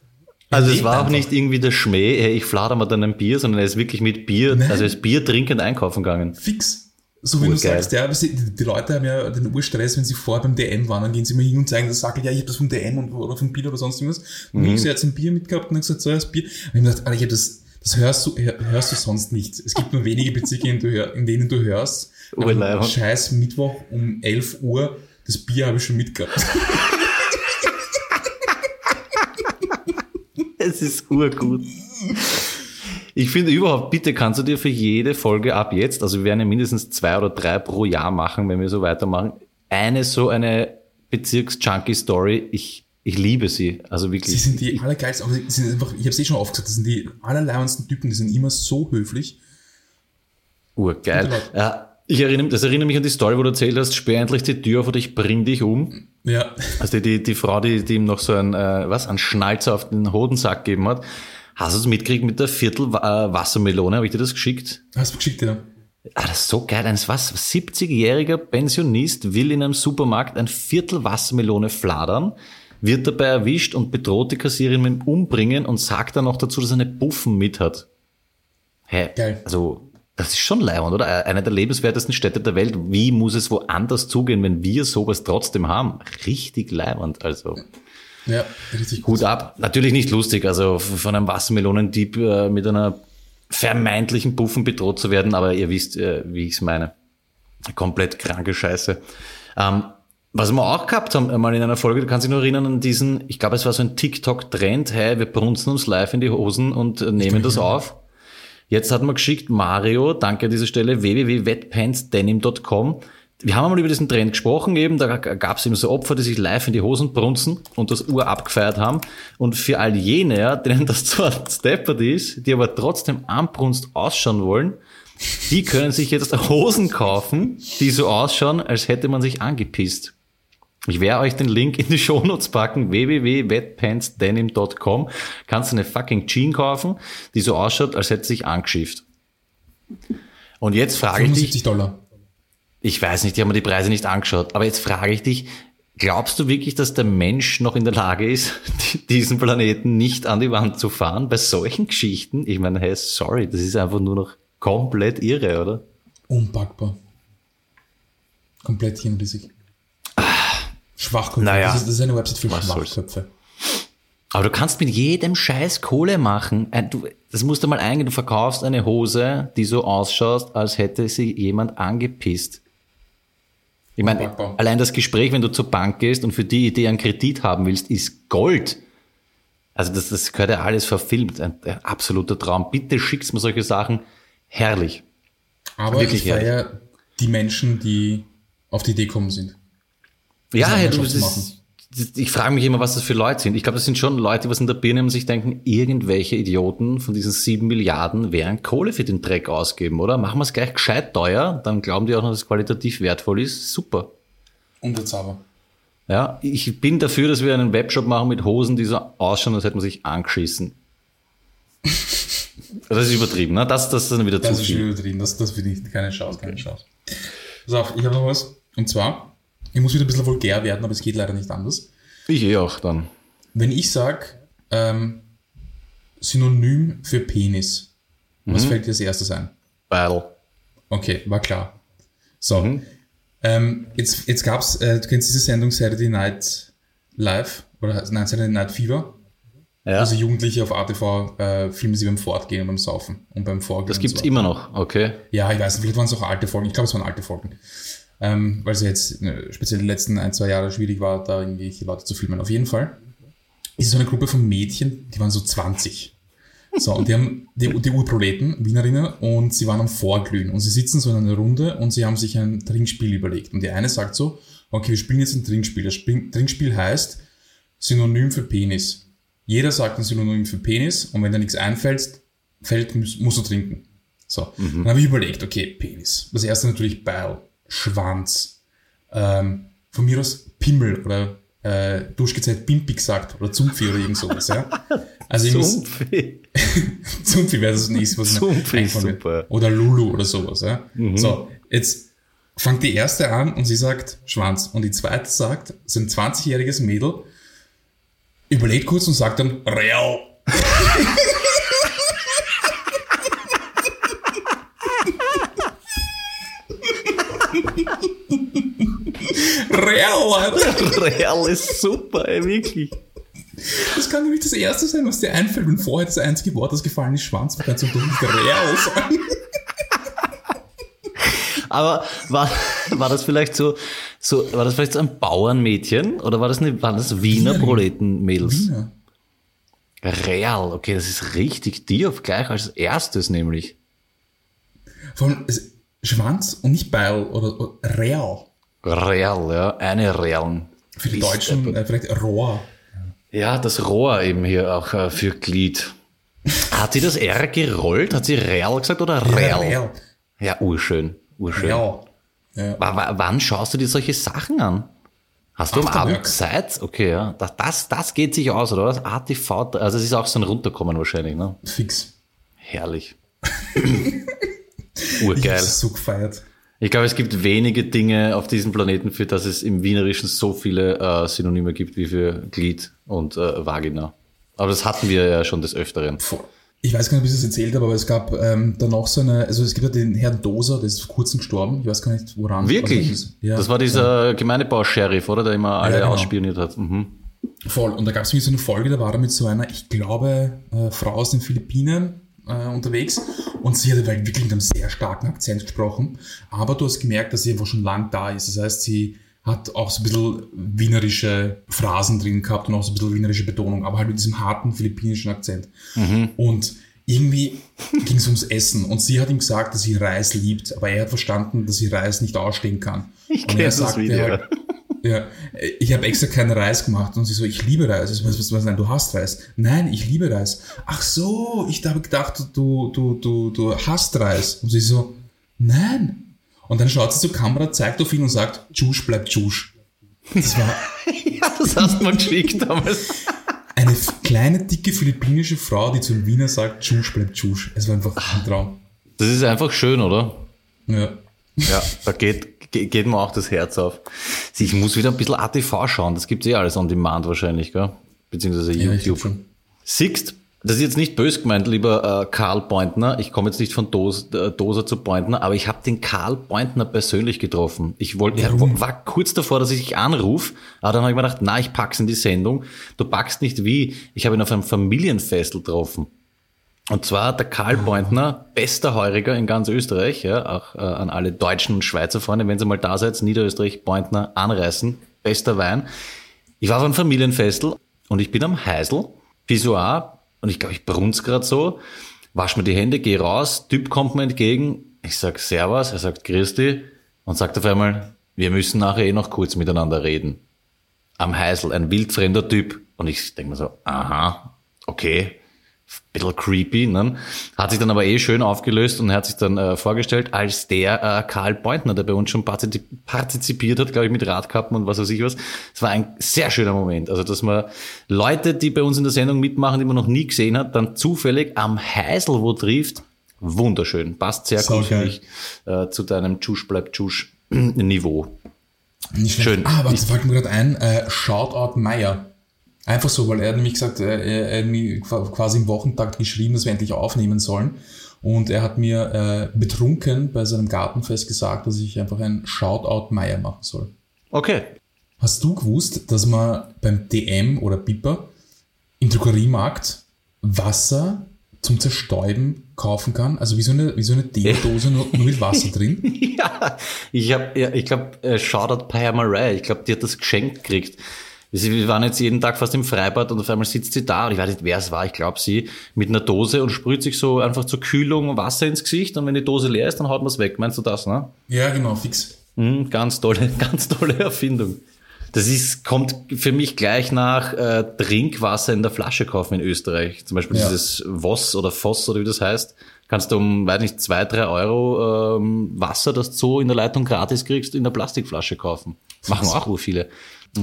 S2: Also es war auch nicht irgendwie der Schmäh, hey, ich flader mal dann ein Bier, sondern er ist wirklich mit Bier,
S3: Nein.
S2: also er ist Bier trinkend einkaufen gegangen.
S3: Fix. So wie du
S2: Urgeil.
S3: sagst, ja, du, die, Leute haben ja den Urstress, wenn sie vorher beim DM waren, dann gehen sie immer hin und zeigen das Sackel, ja, ich habe das vom DM und, oder vom Bier oder sonst irgendwas. Und
S2: Mhm.
S3: ich so jetzt ein Bier mitgehabt und dann gesagt, so, das Bier. Und ich hab mir gedacht, Alter, ich hab das, das hörst du, hör- hörst du sonst nicht. Es gibt nur wenige Bezirke, in, du hör- in denen du hörst.
S2: Urleibend.
S3: Scheiß Mittwoch um 11 Uhr, das Bier habe ich schon mitgehabt.
S2: Es ist urgut. Ich finde überhaupt, bitte kannst du dir für jede Folge ab jetzt, also wir werden ja mindestens zwei oder drei pro Jahr machen, wenn wir so weitermachen, eine so eine Bezirks-Junkie-Story. Ich, ich liebe sie. Also
S3: Sie
S2: wirklich.
S3: sind die allergeilsten, aber sie sind einfach, ich habe es eh schon oft gesagt, das sind die allerleibendsten Typen, die sind immer so höflich.
S2: Urgeil. Ja, ich erinnere, das erinnert mich an die Story, wo du erzählt hast, sperr endlich die Tür auf oder ich bring dich um.
S3: Ja.
S2: Also die, die Frau, die, die ihm noch so ein, äh, was, ein Schnalzer auf den Hodensack gegeben hat. Hast du es mitgekriegt mit der Viertel äh, Wassermelone? Habe ich dir das geschickt?
S3: Hast du geschickt, ja.
S2: Ah, das ist so geil. Ein was? 70-jähriger Pensionist will in einem Supermarkt ein Viertel Wassermelone fladern, wird dabei erwischt und bedroht die Kassiererin mit dem Umbringen und sagt dann noch dazu, dass er eine Buffen mit hat. Hä?
S3: Geil.
S2: Also, das ist schon leibend, oder? Eine der lebenswertesten Städte der Welt. Wie muss es woanders zugehen, wenn wir sowas trotzdem haben? Richtig leibend, also.
S3: Ja, richtig gut.
S2: Hut ab. Natürlich nicht lustig, also von einem Wassermelonendieb äh, mit einer vermeintlichen Buffen bedroht zu werden, aber ihr wisst, äh, wie ich es meine. Komplett kranke Scheiße. Ähm, was wir auch gehabt haben, einmal in einer Folge, du kannst dich nur erinnern an diesen, ich glaube, es war so ein TikTok-Trend, hey, wir brunzen uns live in die Hosen und äh, nehmen das auf. Jetzt hat man geschickt, Mario, danke an dieser Stelle, www.wetpantsdenim.com. Wir haben einmal über diesen Trend gesprochen, eben, da gab es eben so Opfer, die sich live in die Hosen brunzen und das Uhr abgefeiert haben. Und für all jene, denen das zwar steppert ist, die aber trotzdem anbrunst ausschauen wollen, die können sich jetzt Hosen kaufen, die so ausschauen, als hätte man sich angepisst. Ich werde euch den Link in die Shownotes packen, www.wetpantsdenim.com. Kannst du eine fucking Jean kaufen, die so ausschaut, als hätte sie sich angeschifft. Und jetzt frage ich dich,
S3: 75 Dollar.
S2: ich weiß nicht, ich habe mir die Preise nicht angeschaut, aber jetzt frage ich dich, glaubst du wirklich, dass der Mensch noch in der Lage ist, diesen Planeten nicht an die Wand zu fahren bei solchen Geschichten? Ich meine, hey, sorry, das ist einfach nur noch komplett irre, oder?
S3: Unpackbar. Komplett hirnrissig. Schwachköpfe.
S2: Naja.
S3: Das, ist, das ist eine Website für
S2: Was soll's.
S3: Schwachköpfe.
S2: Aber du kannst mit jedem Scheiß Kohle machen. Äh, Du, das musst du mal eingehen. Du verkaufst eine Hose, die so ausschaut, als hätte sie jemand angepisst. Ich meine, allein das Gespräch, wenn du zur Bank gehst und für die Idee einen Kredit haben willst, ist Gold. Also das, das gehört ja alles verfilmt. Ein, ein absoluter Traum. Bitte schickst mir solche Sachen. Herrlich.
S3: Aber
S2: Wirklich
S3: ich feiere die Menschen, die auf die Idee kommen sind.
S2: Ja,
S3: wir
S2: du, das, das, ich frage mich immer, was das für Leute sind. Ich glaube, das sind schon Leute, die was in der Birne haben und sich denken, irgendwelche Idioten von diesen sieben Milliarden werden Kohle für den Dreck ausgeben, oder? Machen wir es gleich gescheit teuer, dann glauben die auch noch, dass es qualitativ wertvoll ist. Super.
S3: Unbezahlbar.
S2: Ja, ich bin dafür, dass wir einen Webshop machen mit Hosen, die so ausschauen, als hätte man sich angeschissen. das ist übertrieben, ne? Das, das ist dann wieder
S3: Das
S2: zu
S3: ist schon
S2: viel.
S3: übertrieben. Das, das will ich. Keine Chance, keine Chance. Pass auf, ich habe noch was. Und zwar, ich muss wieder ein bisschen vulgär werden, aber es geht leider nicht anders.
S2: Ich eh auch dann.
S3: Wenn ich sag ähm, Synonym für Penis, was
S2: Mhm.
S3: fällt dir als erstes ein?
S2: Battle.
S3: Okay, war klar. So,
S2: Mhm.
S3: ähm, jetzt, jetzt gab's, äh, du kennst diese Sendung Saturday Night Live oder nein, Saturday Night Fever.
S2: Ja,
S3: Also Jugendliche auf ATV äh, filmen sie beim Fortgehen und beim Saufen und beim Vorgehen.
S2: das gibt's
S3: so.
S2: immer noch, okay.
S3: Ja, ich weiß nicht, vielleicht waren es auch alte Folgen. Ich glaube, es waren alte Folgen. Ähm, weil es ja jetzt äh, speziell die letzten ein, zwei Jahre schwierig war, da irgendwelche Leute zu filmen. Auf jeden Fall ist es so eine Gruppe von Mädchen, die waren so 20. So, und die haben die, die Urproleten, Wienerinnen, und sie waren am Vorglühen. Und sie sitzen so in einer Runde und sie haben sich ein Trinkspiel überlegt. Und die eine sagt so, okay, wir spielen jetzt ein Trinkspiel. Das Spring- Trinkspiel heißt Synonym für Penis. Jeder sagt ein Synonym für Penis und wenn dir nichts einfällt, fällt, musst, musst du trinken. So, dann habe ich überlegt, okay, Penis. Das erste natürlich Beil, Schwanz, ähm, von mir aus Pimmel oder äh, Duschgezeit Pimpi gesagt oder Zumpfi oder irgend sowas, ja. Also
S2: Sumpfi.
S3: Zumpfi wäre das nächste, was
S2: Zumpfi,
S3: wird.
S2: super.
S3: Oder Lulu oder sowas, ja. So, jetzt fängt die erste an und sie sagt Schwanz. Und die zweite sagt, so ein 20-jähriges Mädel, überlegt kurz und sagt dann Real. Real, Alter.
S2: Real ist super, ey, wirklich.
S3: Das kann nämlich das erste sein, was dir einfällt, wenn vorher das einzige Wort, das gefallen ist, Schwanz, dann kannst du doch nicht Real sagen.
S2: Aber war, war das vielleicht so, so, war das vielleicht so ein Bauernmädchen oder war das eine, waren das Wiener
S3: Wienerin.
S2: Proletenmädels? Real, okay, das ist richtig auf gleich als erstes nämlich.
S3: Vor allem Schwanz und nicht Beil oder, oder Real.
S2: Real, ja, eine Realen.
S3: Für die Deutschen äh, vielleicht Rohr.
S2: Ja, das Rohr eben hier auch äh, für Glied. Hat sie das R gerollt? Hat sie Real gesagt oder Real?
S3: Real.
S2: Ja, urschön, urschön.
S3: Real. Ja.
S2: W wann schaust du dir solche Sachen an? Hast du am. Abend Zeit? Okay, ja. Das, das, das geht sich aus, oder was? ATV, also es ist auch so ein Runterkommen wahrscheinlich, ne?
S3: Fix.
S2: Herrlich.
S3: Ich
S2: Urgeil.
S3: hab's so gefeiert.
S2: Ich glaube, es gibt wenige Dinge auf diesem Planeten, für das es im Wienerischen so viele äh, Synonyme gibt wie für Glied und äh, Vagina. Aber das hatten wir ja schon des Öfteren.
S3: Ich weiß gar nicht, ob ich das erzählt habe, aber es gab ähm, dann noch so eine, also es gibt ja den Herrn Doser, der ist vor kurzem gestorben. Ich weiß gar nicht, woran.
S2: Wirklich?
S3: das. Ja,
S2: das war dieser Gemeindebau-Sheriff, oder? Der immer alle
S3: genau.
S2: ausspioniert hat. Mhm.
S3: Voll. Und da gab es so eine Folge, da war er mit so einer, ich glaube, äh, Frau aus den Philippinen äh, unterwegs. Und sie hat halt wirklich mit einem sehr starken Akzent gesprochen. Aber du hast gemerkt, dass sie einfach schon lang da ist. Das heißt, sie hat auch so ein bisschen wienerische Phrasen drin gehabt und auch so ein bisschen wienerische Betonung, aber halt mit diesem harten philippinischen Akzent. Und irgendwie ging es ums Essen. Und sie hat ihm gesagt, dass sie Reis liebt, aber er hat verstanden, dass sie Reis nicht ausstehen kann.
S2: Ich
S3: Und er
S2: das
S3: sagte
S2: Video.
S3: halt, ja, ich habe extra keinen Reis gemacht und sie so, ich liebe Reis. Ich was, was, was, nein, du hast Reis. Nein, ich liebe Reis. Ach so, ich habe gedacht, du, du, du, du hast Reis. Und sie so, nein. Und dann schaut sie zur Kamera, zeigt auf ihn und sagt, Tschusch bleibt Tschusch. Das war
S2: Ja, das hast du mal geschickt damals.
S3: eine kleine, dicke philippinische Frau, die zum Wiener sagt, Tschusch bleibt Tschusch. Es war einfach ein Traum.
S2: Das ist einfach schön, oder?
S3: Ja.
S2: Ja, da geht, ge- geht mir auch das Herz auf. Ich muss wieder ein bisschen ATV schauen. Das gibt's eh alles on demand wahrscheinlich, gell? Beziehungsweise
S3: Ja,
S2: YouTube. Sixt, das ist jetzt nicht bös gemeint, lieber äh, Karl Pointner. Ich komme jetzt nicht von Dos, äh, Doser zu Pointner, aber ich habe den Karl Pointner persönlich getroffen. Ich wollte, er
S3: Warum?
S2: war kurz davor, dass ich dich anrufe, aber dann habe ich mir gedacht, na, ich pack's in die Sendung. Du packst nicht wie. Ich habe ihn auf einem Familienfestel getroffen. Und zwar der Karl Pointner, bester Heuriger in ganz Österreich, ja, auch äh, an alle deutschen und Schweizer Freunde, wenn ihr mal da seid, Niederösterreich, Pointner, anreißen, bester Wein. Ich war auf einem Familienfestel und ich bin am Heisel, Pissoir, und ich glaube, ich brunz grad so, wasch mir die Hände, geh raus, Typ kommt mir entgegen, ich sag Servus, er sagt Christi und sagt auf einmal, wir müssen nachher eh noch kurz miteinander reden. Am Heisel, ein wildfremder Typ. Und ich denke mir so, aha, okay, bisschen creepy, ne? Hat sich dann aber eh schön aufgelöst und hat sich dann äh, vorgestellt als der äh, Karl Beutner, der bei uns schon partizip partizipiert hat, glaube ich, mit Radkappen und was weiß ich was. Es war ein sehr schöner Moment. Also, dass man Leute, die bei uns in der Sendung mitmachen, die man noch nie gesehen hat, dann zufällig am Heisel wo trifft. Wunderschön. Passt sehr
S3: Sau
S2: gut für mich äh, zu deinem Tschusch bleibt Tschusch Niveau.
S3: Nicht schlecht.
S2: Schön.
S3: Ah, warte, fällt mir gerade ein. Äh, Shoutout Meier. Einfach so, weil er hat nämlich gesagt, er, er hat mir qua- quasi im Wochentakt geschrieben, dass wir endlich aufnehmen sollen. Und er hat mir äh, betrunken bei seinem Gartenfest gesagt, dass ich einfach ein Shoutout Meier machen soll.
S2: Okay.
S3: Hast du gewusst, dass man beim DM oder Piper im Drogeriemarkt Wasser zum Zerstäuben kaufen kann? Also wie so eine, wie so eine Deo-Dose, nur, nur mit Wasser drin?
S2: Ja, ich habe, ja, ich glaube, äh, Shoutout Paya Marais, ich glaube, die hat das geschenkt gekriegt. Sie- Wir waren jetzt jeden Tag fast im Freibad und auf einmal sitzt sie da, und ich weiß nicht, wer es war, ich glaube sie, mit einer Dose und sprüht sich so einfach zur Kühlung Wasser ins Gesicht und wenn die Dose leer ist, dann haut man es weg. Meinst du das, ne?
S3: Ja, genau, fix.
S2: Mhm, ganz tolle, ganz tolle Erfindung. Das ist, kommt für mich gleich nach äh, Trinkwasser in der Flasche kaufen in Österreich. Zum Beispiel
S3: Ja.
S2: dieses Voss oder Voss oder wie das heißt. Kannst du um, weiß nicht, zwei, drei Euro ähm, Wasser, das du so in der Leitung gratis kriegst, in der Plastikflasche kaufen. Machen auch ur viele.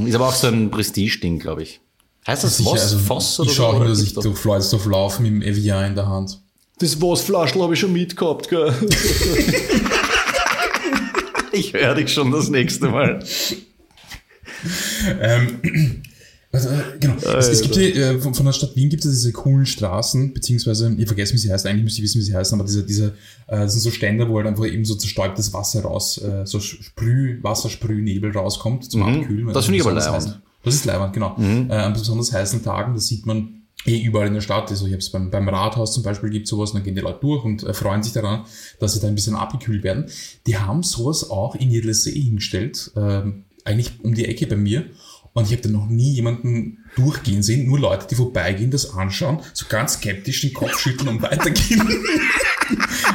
S2: Ist aber auch so ein Prestige-Ding, glaube ich. Heißt das
S3: Sicher,
S2: Voss,
S3: also
S2: Voss oder
S3: ich schaue immer,
S2: Oder
S3: dass ich durch Floydsdorf laufe mit dem Evian in der Hand.
S2: Das Voss-Flaschel habe ich schon mitgehabt, gell? ich höre dich schon das nächste Mal.
S3: Ähm, also, äh, genau. Es, es gibt hier, äh, von, von der Stadt Wien gibt es diese coolen Straßen, beziehungsweise, ich vergesse, wie sie heißen, eigentlich müsste ich wissen, wie sie heißen, aber diese, diese, äh, das sind so Stände, wo halt einfach eben so zerstäubtes Wasser raus, äh, so Sprüh, Wassersprühnebel rauskommt zum Abkühlen. weil
S2: Das finde ich aber leibend.
S3: Das ist leibend, genau. Äh, an besonders heißen Tagen, das sieht man eh überall in der Stadt. Also ich habe es beim, beim Rathaus zum Beispiel gibt sowas, und dann gehen die Leute durch und äh, freuen sich daran, dass sie da ein bisschen abgekühlt werden. Die haben sowas auch in Jedlesee hingestellt, ähm, eigentlich um die Ecke bei mir. Und ich habe da noch nie jemanden durchgehen sehen, nur Leute, die vorbeigehen, das anschauen, so ganz skeptisch den Kopf schütteln und weitergehen.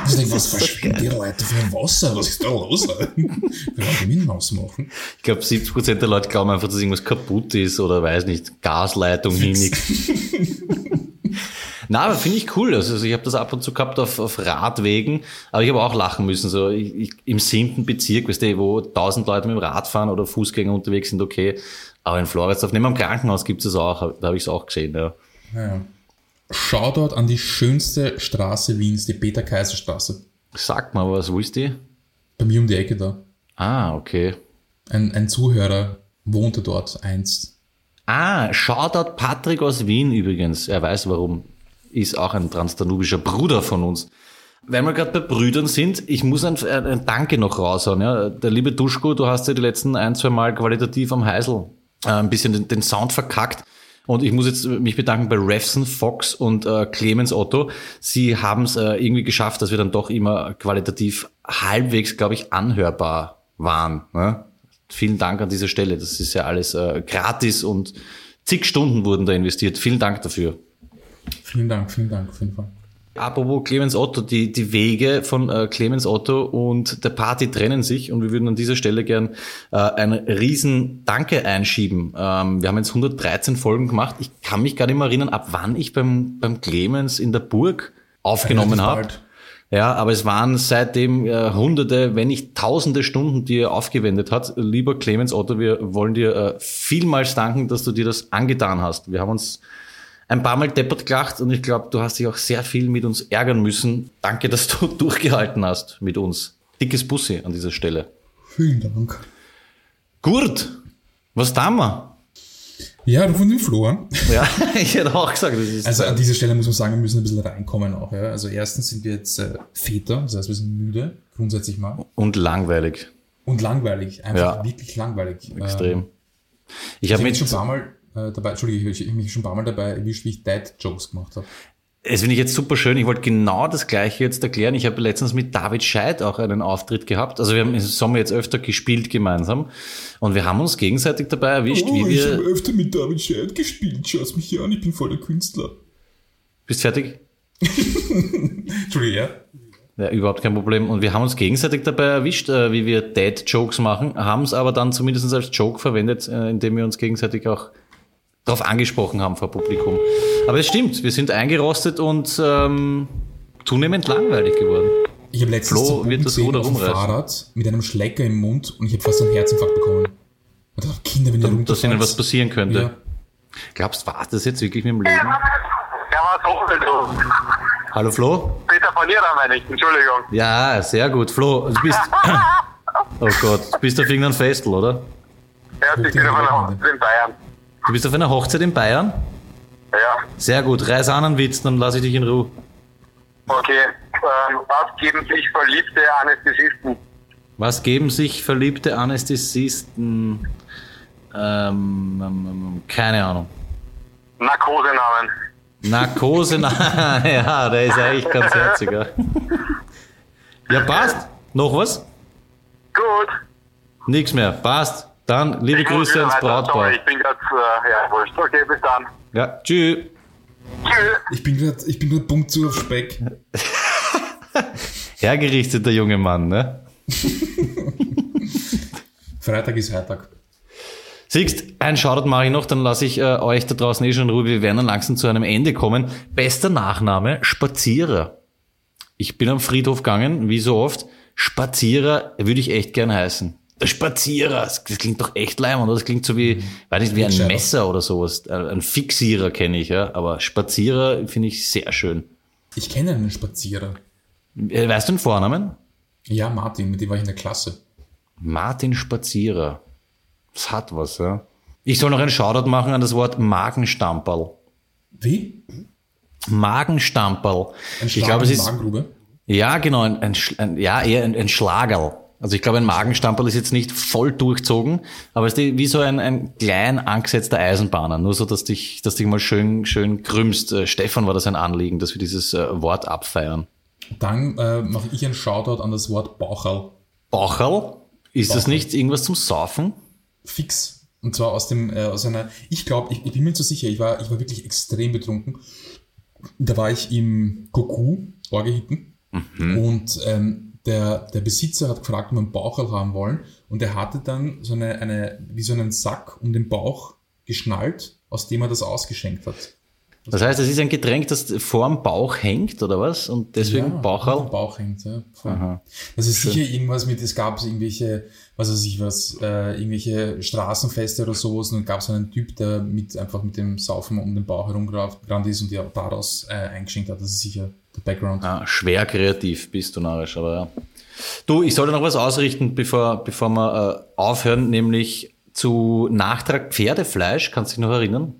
S3: Ich denke, was verschwinden die Leute für ein Wasser? Was ist da los? Wir wollen den ausmachen.
S2: Ich glaube, 70 Prozent der Leute glauben einfach, dass irgendwas kaputt ist oder weiß nicht, Gasleitung hinig. Na, aber finde ich cool. Also ich habe das ab und zu gehabt auf, auf Radwegen, aber ich habe auch lachen müssen. So ich, ich, im siebten Bezirk, weißt du, wo tausend Leute mit dem Rad fahren oder Fußgänger unterwegs sind, okay. Aber in Floridsdorf, neben am Krankenhaus gibt es auch, da habe ich es auch gesehen. Ja.
S3: Ja. Shoutout an die schönste Straße Wiens, die Peter-Kaiser-Straße.
S2: Sag mal, was willst du?
S3: Bei mir um die Ecke da.
S2: Ah, okay.
S3: Ein, ein Zuhörer wohnte dort einst.
S2: Ah, Shoutout Patrick aus Wien übrigens. Er weiß warum. Ist auch ein transdanubischer Bruder von uns. Wenn wir gerade bei Brüdern sind, ich muss ein, ein Danke noch raushauen. Ja. Der liebe Duschko, du hast ja die letzten ein, zwei Mal qualitativ am Heisel äh, ein bisschen den, den Sound verkackt. Und ich muss jetzt mich bedanken bei Refson, Fox und äh, Clemens Otto. Sie haben es äh, irgendwie geschafft, dass wir dann doch immer qualitativ halbwegs, glaube ich, anhörbar waren. Ne? Vielen Dank an dieser Stelle. Das ist ja alles äh, gratis und zig Stunden wurden da investiert. Vielen Dank dafür.
S3: Vielen Dank, vielen Dank jeden Fall.
S2: Apropos Clemens Otto, die, die Wege von äh, Clemens Otto und der Party trennen sich und wir würden an dieser Stelle gern äh, ein riesen Danke einschieben. Ähm, wir haben jetzt 113 Folgen gemacht. Ich kann mich gar nicht mehr erinnern, ab wann ich beim, beim Clemens in der Burg aufgenommen habe. Ja, aber es waren seitdem äh, hunderte, wenn nicht tausende Stunden, die er aufgewendet hat. Lieber Clemens Otto, wir wollen dir äh, vielmals danken, dass du dir das angetan hast. Wir haben uns ein paar Mal deppert gelacht und ich glaube, du hast dich auch sehr viel mit uns ärgern müssen. Danke, dass du durchgehalten hast mit uns. Dickes Bussi an dieser Stelle.
S3: Vielen Dank.
S2: Gut, was tun wir?
S3: Ja, du von den Flo.
S2: Ja, ich hätte auch gesagt, das ist
S3: Also an dieser Stelle muss man sagen, wir müssen ein bisschen reinkommen auch. Ja. Also erstens sind wir jetzt äh, Väter, das heißt, wir sind müde, grundsätzlich mal.
S2: und langweilig,
S3: Und langweilig, einfach
S2: Ja.
S3: wirklich langweilig.
S2: extrem.
S3: Ähm,
S2: Ich habe
S3: mich schon ein paar Mal äh, dabei, Entschuldige, ich habe mich schon ein paar Mal dabei erwischt, wie ich Dad-Jokes gemacht habe.
S2: Es finde ich jetzt super schön. Ich wollte genau das Gleiche jetzt erklären. Ich habe letztens mit David Scheid auch einen Auftritt gehabt. Also wir haben im Sommer jetzt öfter gespielt gemeinsam und wir haben uns gegenseitig dabei erwischt,
S3: Oh,
S2: wie wir.
S3: öfter mit David Scheid gespielt, schau's mich hier an, ich bin voll der Künstler.
S2: Bist fertig?
S3: Entschuldige, ja?
S2: Ja, überhaupt kein Problem. Und wir haben uns gegenseitig dabei erwischt, äh, wie wir Dad-Jokes machen, haben es aber dann zumindest als Joke verwendet, äh, indem wir uns gegenseitig auch darauf angesprochen haben vor Publikum. Aber es stimmt, wir sind eingerostet und ähm, zunehmend langweilig geworden.
S3: Ich habe letztens
S2: Flo wird das Ruder
S3: auf dem
S2: rumreißen.
S3: Fahrrad mit einem Schlecker im Mund und ich habe fast einen Herzinfarkt bekommen. Und dachte, Kinder, wenn ihr
S2: Dass ihnen was passieren könnte.
S3: Ja.
S2: Glaubst du, war das jetzt wirklich mit dem Leben?
S1: Ja, hoch du?
S2: Hallo Flo?
S1: Peter von Ira meine ich, Entschuldigung.
S2: Ja, sehr gut. Flo, du bist. Oh Gott, du bist auf irgendeinem Festel, oder?
S1: Er ist wieder von der Hochzeit in Bayern.
S2: Du bist auf einer Hochzeit in Bayern?
S1: Ja,
S2: Sehr gut, reiß an einen Witz, dann lasse ich dich in Ruhe.
S1: okay. Ähm, was geben sich verliebte Anästhesisten?
S2: Was geben sich verliebte Anästhesisten? Ähm, ähm, ähm, keine Ahnung.
S1: Narkosenamen.
S2: Narkose, na, ja, der ist eigentlich ganz herzig. Ja, ja passt. Noch was?
S1: Gut.
S2: Nix mehr. Passt. Dann liebe
S1: Ich
S2: Grüße ans
S1: weiter.
S2: Brautpaar.
S1: Sorry, ich bin gerade, äh, ja, wurscht. Okay, bis dann.
S2: Ja, tschüss.
S1: Tschüss.
S3: Ich bin gerade ich bin grad Punkt zu auf Speck.
S2: Hergerichteter junge Mann, ne?
S3: Freitag ist Freitag.
S2: Siehst, ein Shoutout mache ich noch, dann lasse ich äh, euch da draußen eh schon in Ruhe. Wir werden dann langsam zu einem Ende kommen. Bester Nachname, Spazierer. Ich bin am Friedhof gegangen, wie so oft. Spazierer würde ich echt gern heißen. Der Spazierer, das klingt doch echt leimend, oder? Das klingt so wie, weiß nicht, wie ein Messer oder sowas. Ein Fixierer kenne ich, ja. Aber Spazierer finde ich sehr schön.
S3: Ich kenne einen Spazierer.
S2: Äh, Weißt du den Vornamen?
S3: Ja, Martin, mit dem war ich in der Klasse.
S2: Martin Spazierer. Das hat was, ja. Ich soll noch einen Shoutout machen an das Wort Magenstamperl.
S3: Wie?
S2: Magenstamperl.
S3: Ein
S2: Ich glaube, es ist,
S3: Magengrube?
S2: ja, genau, ein, ein, ein ja, eher ein, ein Schlagerl. Also ich glaube, ein Magenstamperl ist jetzt nicht voll durchzogen, aber es ist wie so ein, ein klein angesetzter Eisenbahner. Nur so, dass dich, dass dich mal schön, schön krümmst. Äh, Stefan war das ein Anliegen, dass wir dieses äh, Wort abfeiern.
S3: Dann äh, mache ich einen Shoutout an das Wort Baucherl.
S2: Baucherl? Ist das
S3: Baucherl.
S2: nicht irgendwas zum Saufen?
S3: Fix. Und zwar aus dem, äh, aus einer, ich glaube, ich, ich bin mir nicht so sicher, ich war, ich war wirklich extrem betrunken. Da war ich im Goku, Orgehitten. Und ähm, der, der Besitzer hat gefragt, ob wir einen Baucherl haben wollen. Und er hatte dann so eine, eine, wie so einen Sack um den Bauch geschnallt, aus dem er das ausgeschenkt hat.
S2: Das heißt, es ist ein Getränk, das vorm Bauch hängt, oder was? Und deswegen
S3: Ja,
S2: Baucherl?
S3: am Bauch hängt, ja.
S2: Aha.
S3: Das ist sicher irgendwas mit, es gab irgendwelche, was weiß ich was, äh, irgendwelche Straßenfeste oder sowas und dann gab es einen Typ, der mit einfach mit dem Saufen um den Bauch herumgerannt ist und ja daraus äh, eingeschenkt hat. Das ist sicher Background.
S2: Ah, schwer kreativ bist du narrisch, aber ja. Du, ich sollte noch was ausrichten, bevor, bevor wir äh, aufhören, nämlich zu Nachtrag Pferdefleisch. Kannst du dich noch erinnern?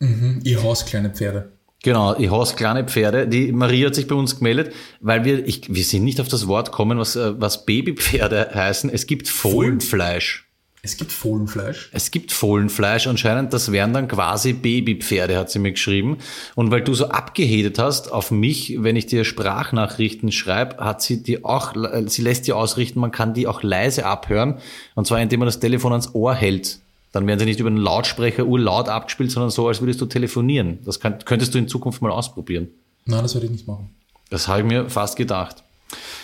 S3: Mhm. Ihr Haus, kleine Pferde.
S2: Genau, ich hasse kleine Pferde. Die Maria hat sich bei uns gemeldet, weil wir, ich, wir sind nicht auf das Wort kommen, was, äh, was Babypferde heißen. Es gibt Fohlenfleisch.
S3: Es gibt Fohlenfleisch.
S2: Es gibt Fohlenfleisch anscheinend, das wären dann quasi Babypferde, hat sie mir geschrieben. Und weil du so abgehedet hast auf mich, wenn ich dir Sprachnachrichten schreibe, hat sie die auch, sie lässt dir ausrichten, man kann die auch leise abhören. Und zwar indem man das Telefon ans Ohr hält. Dann werden sie nicht über den Lautsprecher urlaut abgespielt, sondern so, als würdest du telefonieren. Das kann, könntest du in Zukunft mal ausprobieren.
S3: Nein, das werde ich nicht machen.
S2: Das habe ich mir fast gedacht.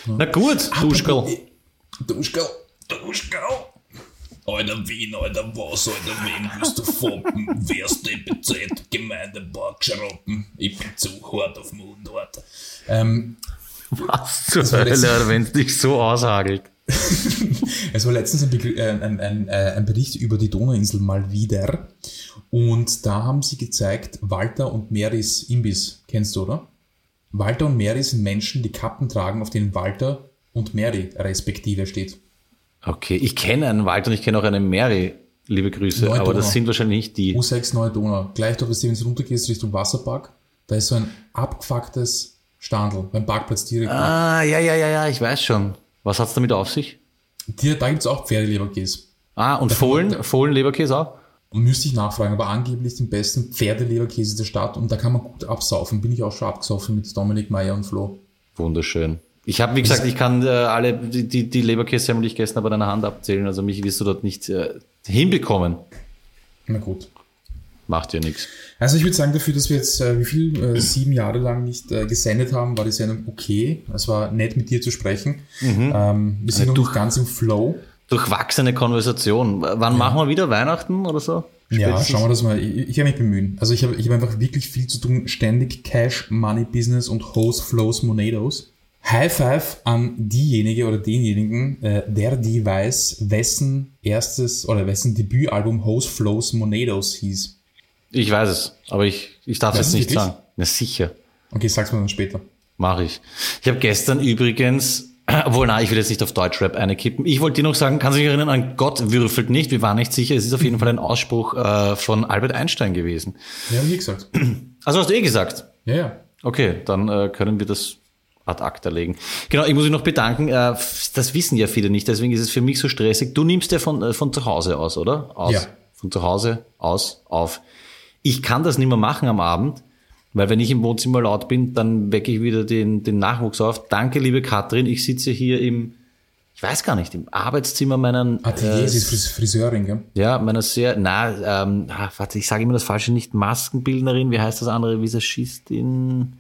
S2: Na gut, Duschkel.
S3: Duschkel. Duschkel. Alter Wien, Alter was, Alter wen willst du foppen? Wärst DPZ, Gemeindepark Schroppen. Ich bin zu hart auf Mundort. Ähm,
S2: Was zur Hölle, wenn es dich so aushagelt.
S3: Es war letztens ein, äh, ein, ein, äh, ein Bericht über die Donauinsel mal wieder. Und da haben sie gezeigt, Walter und Marys Imbiss. Kennst du, oder? Walter und Mary sind Menschen, die Kappen tragen, auf denen Walter und Mary respektive steht.
S2: Okay, ich kenne einen Wald und ich kenne auch eine Mary. Liebe Grüße,
S3: Neue
S2: aber das sind wahrscheinlich nicht die.
S3: U6 Neue Donau. Gleich dort, wenn du runtergehst Richtung Wasserpark, da ist so ein abgefucktes Standel beim Parkplatz direkt.
S2: Ah, ja, ja, ja, ja, ich weiß schon. Was hat's damit auf sich?
S3: Dir, da gibt's auch Pferdeleberkäse.
S2: Ah, und Fohlen, Fohlenleberkäse auch?
S3: Und müsste ich nachfragen, aber angeblich den besten Pferdeleberkäse der Stadt und da kann man gut absaufen. Bin ich auch schon abgesoffen mit Dominik Meyer und Flo.
S2: Wunderschön. Ich habe, wie gesagt, ich kann äh, alle die, die, die Leberkäse, die ich gegessen habe, an einer Hand abzählen. Also mich wirst du dort nicht äh, hinbekommen.
S3: Na gut.
S2: Macht ja nichts.
S3: Also ich würde sagen, dafür, dass wir jetzt äh, wie viel, äh, sieben Jahre lang nicht äh, gesendet haben, war die Sendung okay. Es war nett mit dir zu sprechen. Ähm, wir sind noch nicht ganz im Flow.
S2: Durchwachsene Konversation. Wann machen wir wieder Weihnachten oder so?
S3: Ja,
S2: Spätestens?
S3: schauen wir das mal. Ich, ich werde mich bemühen. Also ich habe ich hab einfach wirklich viel zu tun. Ständig Cash, Money, Business und Hose, Flows, Monados. High Five an diejenige oder denjenigen, äh, der die weiß, wessen erstes oder wessen Debütalbum Hose, Flows, Monados hieß.
S2: Ich weiß es, aber ich, ich darf es nicht
S3: wirklich?
S2: sagen. Na sicher.
S3: Okay, sag's mir dann später.
S2: Mache ich. Ich habe gestern übrigens, obwohl nein, ich will jetzt nicht auf Deutschrap eine kippen. Ich wollte dir noch sagen, kannst du dich erinnern an Gott würfelt nicht? Wir waren nicht sicher. Es ist auf jeden Fall ein Ausspruch äh, von Albert Einstein gewesen.
S3: Ja, hab ich eh gesagt.
S2: Also hast du eh gesagt.
S3: Ja, ja.
S2: Okay, dann äh, können wir das ad acta legen. Genau, ich muss mich noch bedanken. Äh, das wissen ja viele nicht, deswegen ist es für mich so stressig. Du nimmst ja von, äh, von zu Hause aus, oder? Aus.
S3: Ja.
S2: Von zu Hause aus auf. Ich kann das nicht mehr machen am Abend, weil wenn ich im Wohnzimmer laut bin, dann wecke ich wieder den, den Nachwuchs auf. Danke, liebe Katrin. Ich sitze hier im, ich weiß gar nicht, im Arbeitszimmer meiner,
S3: Atelier,
S2: äh,
S3: ist Fris Friseurin, gell?
S2: ja, meiner sehr, na, ähm, ah, warte, ich sage immer das Falsche, nicht Maskenbildnerin, wie heißt das andere, Visagistin,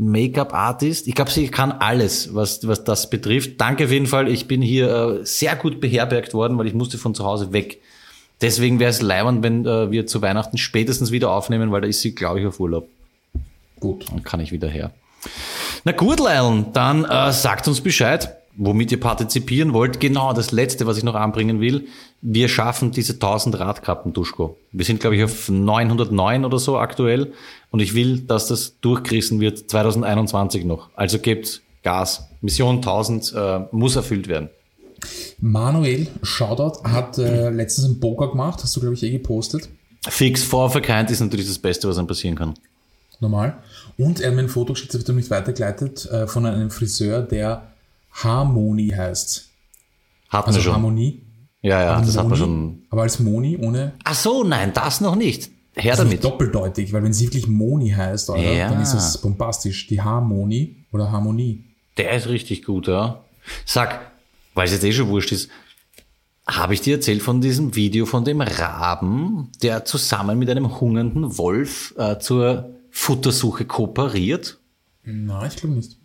S2: Make-up-Artist. Ich glaube, sie kann alles, was, was das betrifft. Danke auf jeden Fall, ich bin hier äh, sehr gut beherbergt worden, weil ich musste von zu Hause weg. Deswegen wäre es leibend, wenn äh, wir zu Weihnachten spätestens wieder aufnehmen, weil da ist sie, glaube ich, auf Urlaub.
S3: Gut.
S2: Dann kann ich wieder her. Na gut, Leilon, dann äh, sagt uns Bescheid, womit ihr partizipieren wollt. Genau, das Letzte, was ich noch anbringen will. Wir schaffen diese 1000 Radkappen, Duschko. Wir sind, glaube ich, auf 909 oder so aktuell. Und ich will, dass das durchgerissen wird 2021 noch. Also gebt Gas. Mission 1000 äh, muss erfüllt werden.
S3: Manuel Shoutout hat äh, letztens einen Poker gemacht, hast du, glaube ich, eh gepostet.
S2: Fix Kind ist natürlich das Beste, was einem passieren kann.
S3: Normal. Und er hat mir ein Foto geschickt, das wird nicht weitergeleitet, äh, von einem Friseur, der Harmony heißt.
S2: Hatten
S3: Also
S2: schon.
S3: Harmonie.
S2: Ja, ja,
S3: aber
S2: das hat man
S3: Moni,
S2: schon.
S3: Aber als Moni ohne
S2: Ach so, nein, das noch nicht. Her
S3: nicht
S2: damit.
S3: doppeldeutig, weil wenn sie wirklich Moni heißt, Alter,
S2: Ja.
S3: dann ist es bombastisch. Die Harmonie oder Harmonie.
S2: Der ist richtig gut, ja. Sag, weil es jetzt eh schon wurscht ist, habe ich dir erzählt von diesem Video von dem Raben, der zusammen mit einem hungernden Wolf äh, zur Futtersuche kooperiert?
S3: Nein, ich glaube nicht.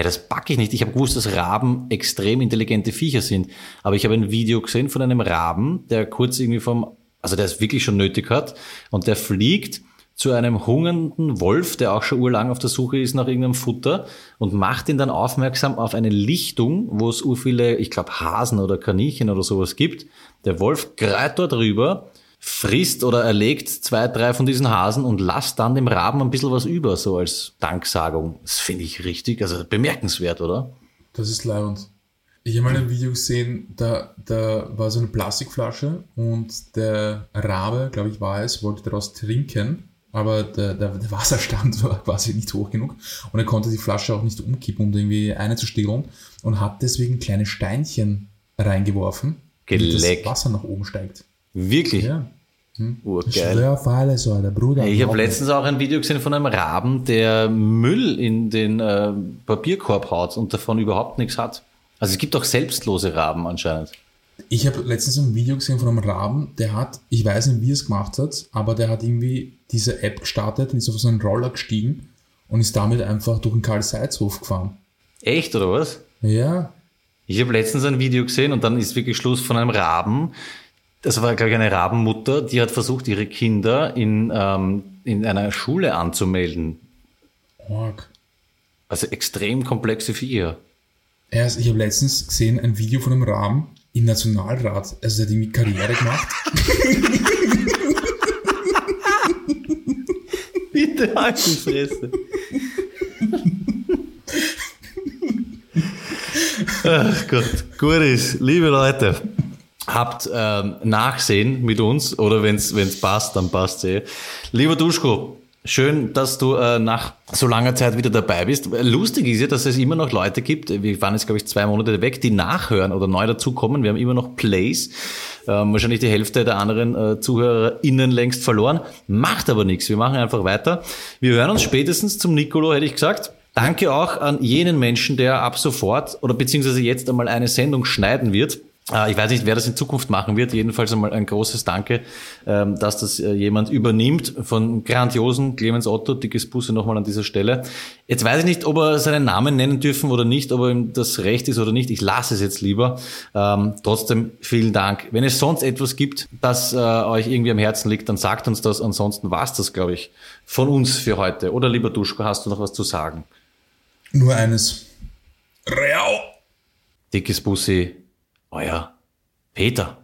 S2: Ja, das packe ich nicht. Ich habe gewusst, dass Raben extrem intelligente Viecher sind. Aber ich habe ein Video gesehen von einem Raben, der kurz irgendwie vom, also der es wirklich schon nötig hat, und der fliegt zu einem hungernden Wolf, der auch schon urlang auf der Suche ist nach irgendeinem Futter und macht ihn dann aufmerksam auf eine Lichtung, wo es ur viele, ich glaube, Hasen oder Kaninchen oder sowas gibt. Der Wolf greift dort rüber, frisst oder erlegt zwei, drei von diesen Hasen und lasst dann dem Raben ein bisschen was über, so als Danksagung. Das finde ich richtig, also bemerkenswert, oder?
S3: Das ist leibend. Ich habe mal ein Video gesehen, da, da war so eine Plastikflasche und der Rabe, glaube ich war es, wollte daraus trinken, aber der, der, der Wasserstand war quasi nicht hoch genug und er konnte die Flasche auch nicht umkippen, um irgendwie eine zu stehlen und hat deswegen kleine Steinchen reingeworfen, damit das Wasser nach oben steigt.
S2: Wirklich?
S3: Ja. Ich
S2: Urgeil.
S3: auf alles, Alter, Bruder.
S2: Ich habe letztens auch ein Video gesehen von einem Raben, der Müll in den äh, Papierkorb haut und davon überhaupt nichts hat. Also es gibt auch selbstlose Raben anscheinend.
S3: Ich habe letztens ein Video gesehen von einem Raben, der hat, ich weiß nicht, wie er es gemacht hat, aber der hat irgendwie diese App gestartet und ist auf so einen Roller gestiegen und ist damit einfach durch den Karl-Seitz-Hof gefahren.
S2: Echt, oder was?
S3: Ja,
S2: Ich habe letztens ein Video gesehen und dann ist wirklich Schluss von einem Raben. Das war, glaube ich, eine Rabenmutter, die hat versucht, ihre Kinder in, ähm, in einer Schule anzumelden.
S3: arg.
S2: Also extrem komplexe Viecher.
S3: Erst, ich habe letztens gesehen ein Video von einem Raben im Nationalrat. Also der hat irgendwie Karriere gemacht.
S2: Bitte halt die Fresse. Ach Gott, gut ist. Liebe Leute, habt ähm, Nachsehen mit uns oder wenn es passt, dann passt eh. Lieber Duschko, schön, dass du äh, nach so langer Zeit wieder dabei bist. Lustig ist ja, dass es immer noch Leute gibt, wir waren jetzt glaube ich zwei Monate weg, die nachhören oder neu dazukommen. Wir haben immer noch Plays. Ähm, wahrscheinlich die Hälfte der anderen äh, ZuhörerInnen längst verloren. Macht aber nichts. Wir machen einfach weiter. Wir hören uns spätestens zum Nicolo, hätte ich gesagt. Danke auch an jenen Menschen, der ab sofort oder beziehungsweise jetzt einmal eine Sendung schneiden wird. Äh, Ich weiß nicht, wer das in Zukunft machen wird. Jedenfalls einmal ein großes Danke, ähm, dass das äh, jemand übernimmt von grandiosen Clemens Otto. Dickes Busse nochmal an dieser Stelle. Jetzt weiß ich nicht, ob er seinen Namen nennen dürfen oder nicht, ob ihm das recht ist oder nicht. Ich lasse es jetzt lieber. Ähm, trotzdem vielen Dank. Wenn es sonst etwas gibt, das äh, euch irgendwie am Herzen liegt, dann sagt uns das. Ansonsten war's das, glaube ich, von uns für heute. Oder lieber Duschko, hast du noch was zu sagen?
S3: Nur eines. Real!
S2: Dickes Bussi, euer Peter.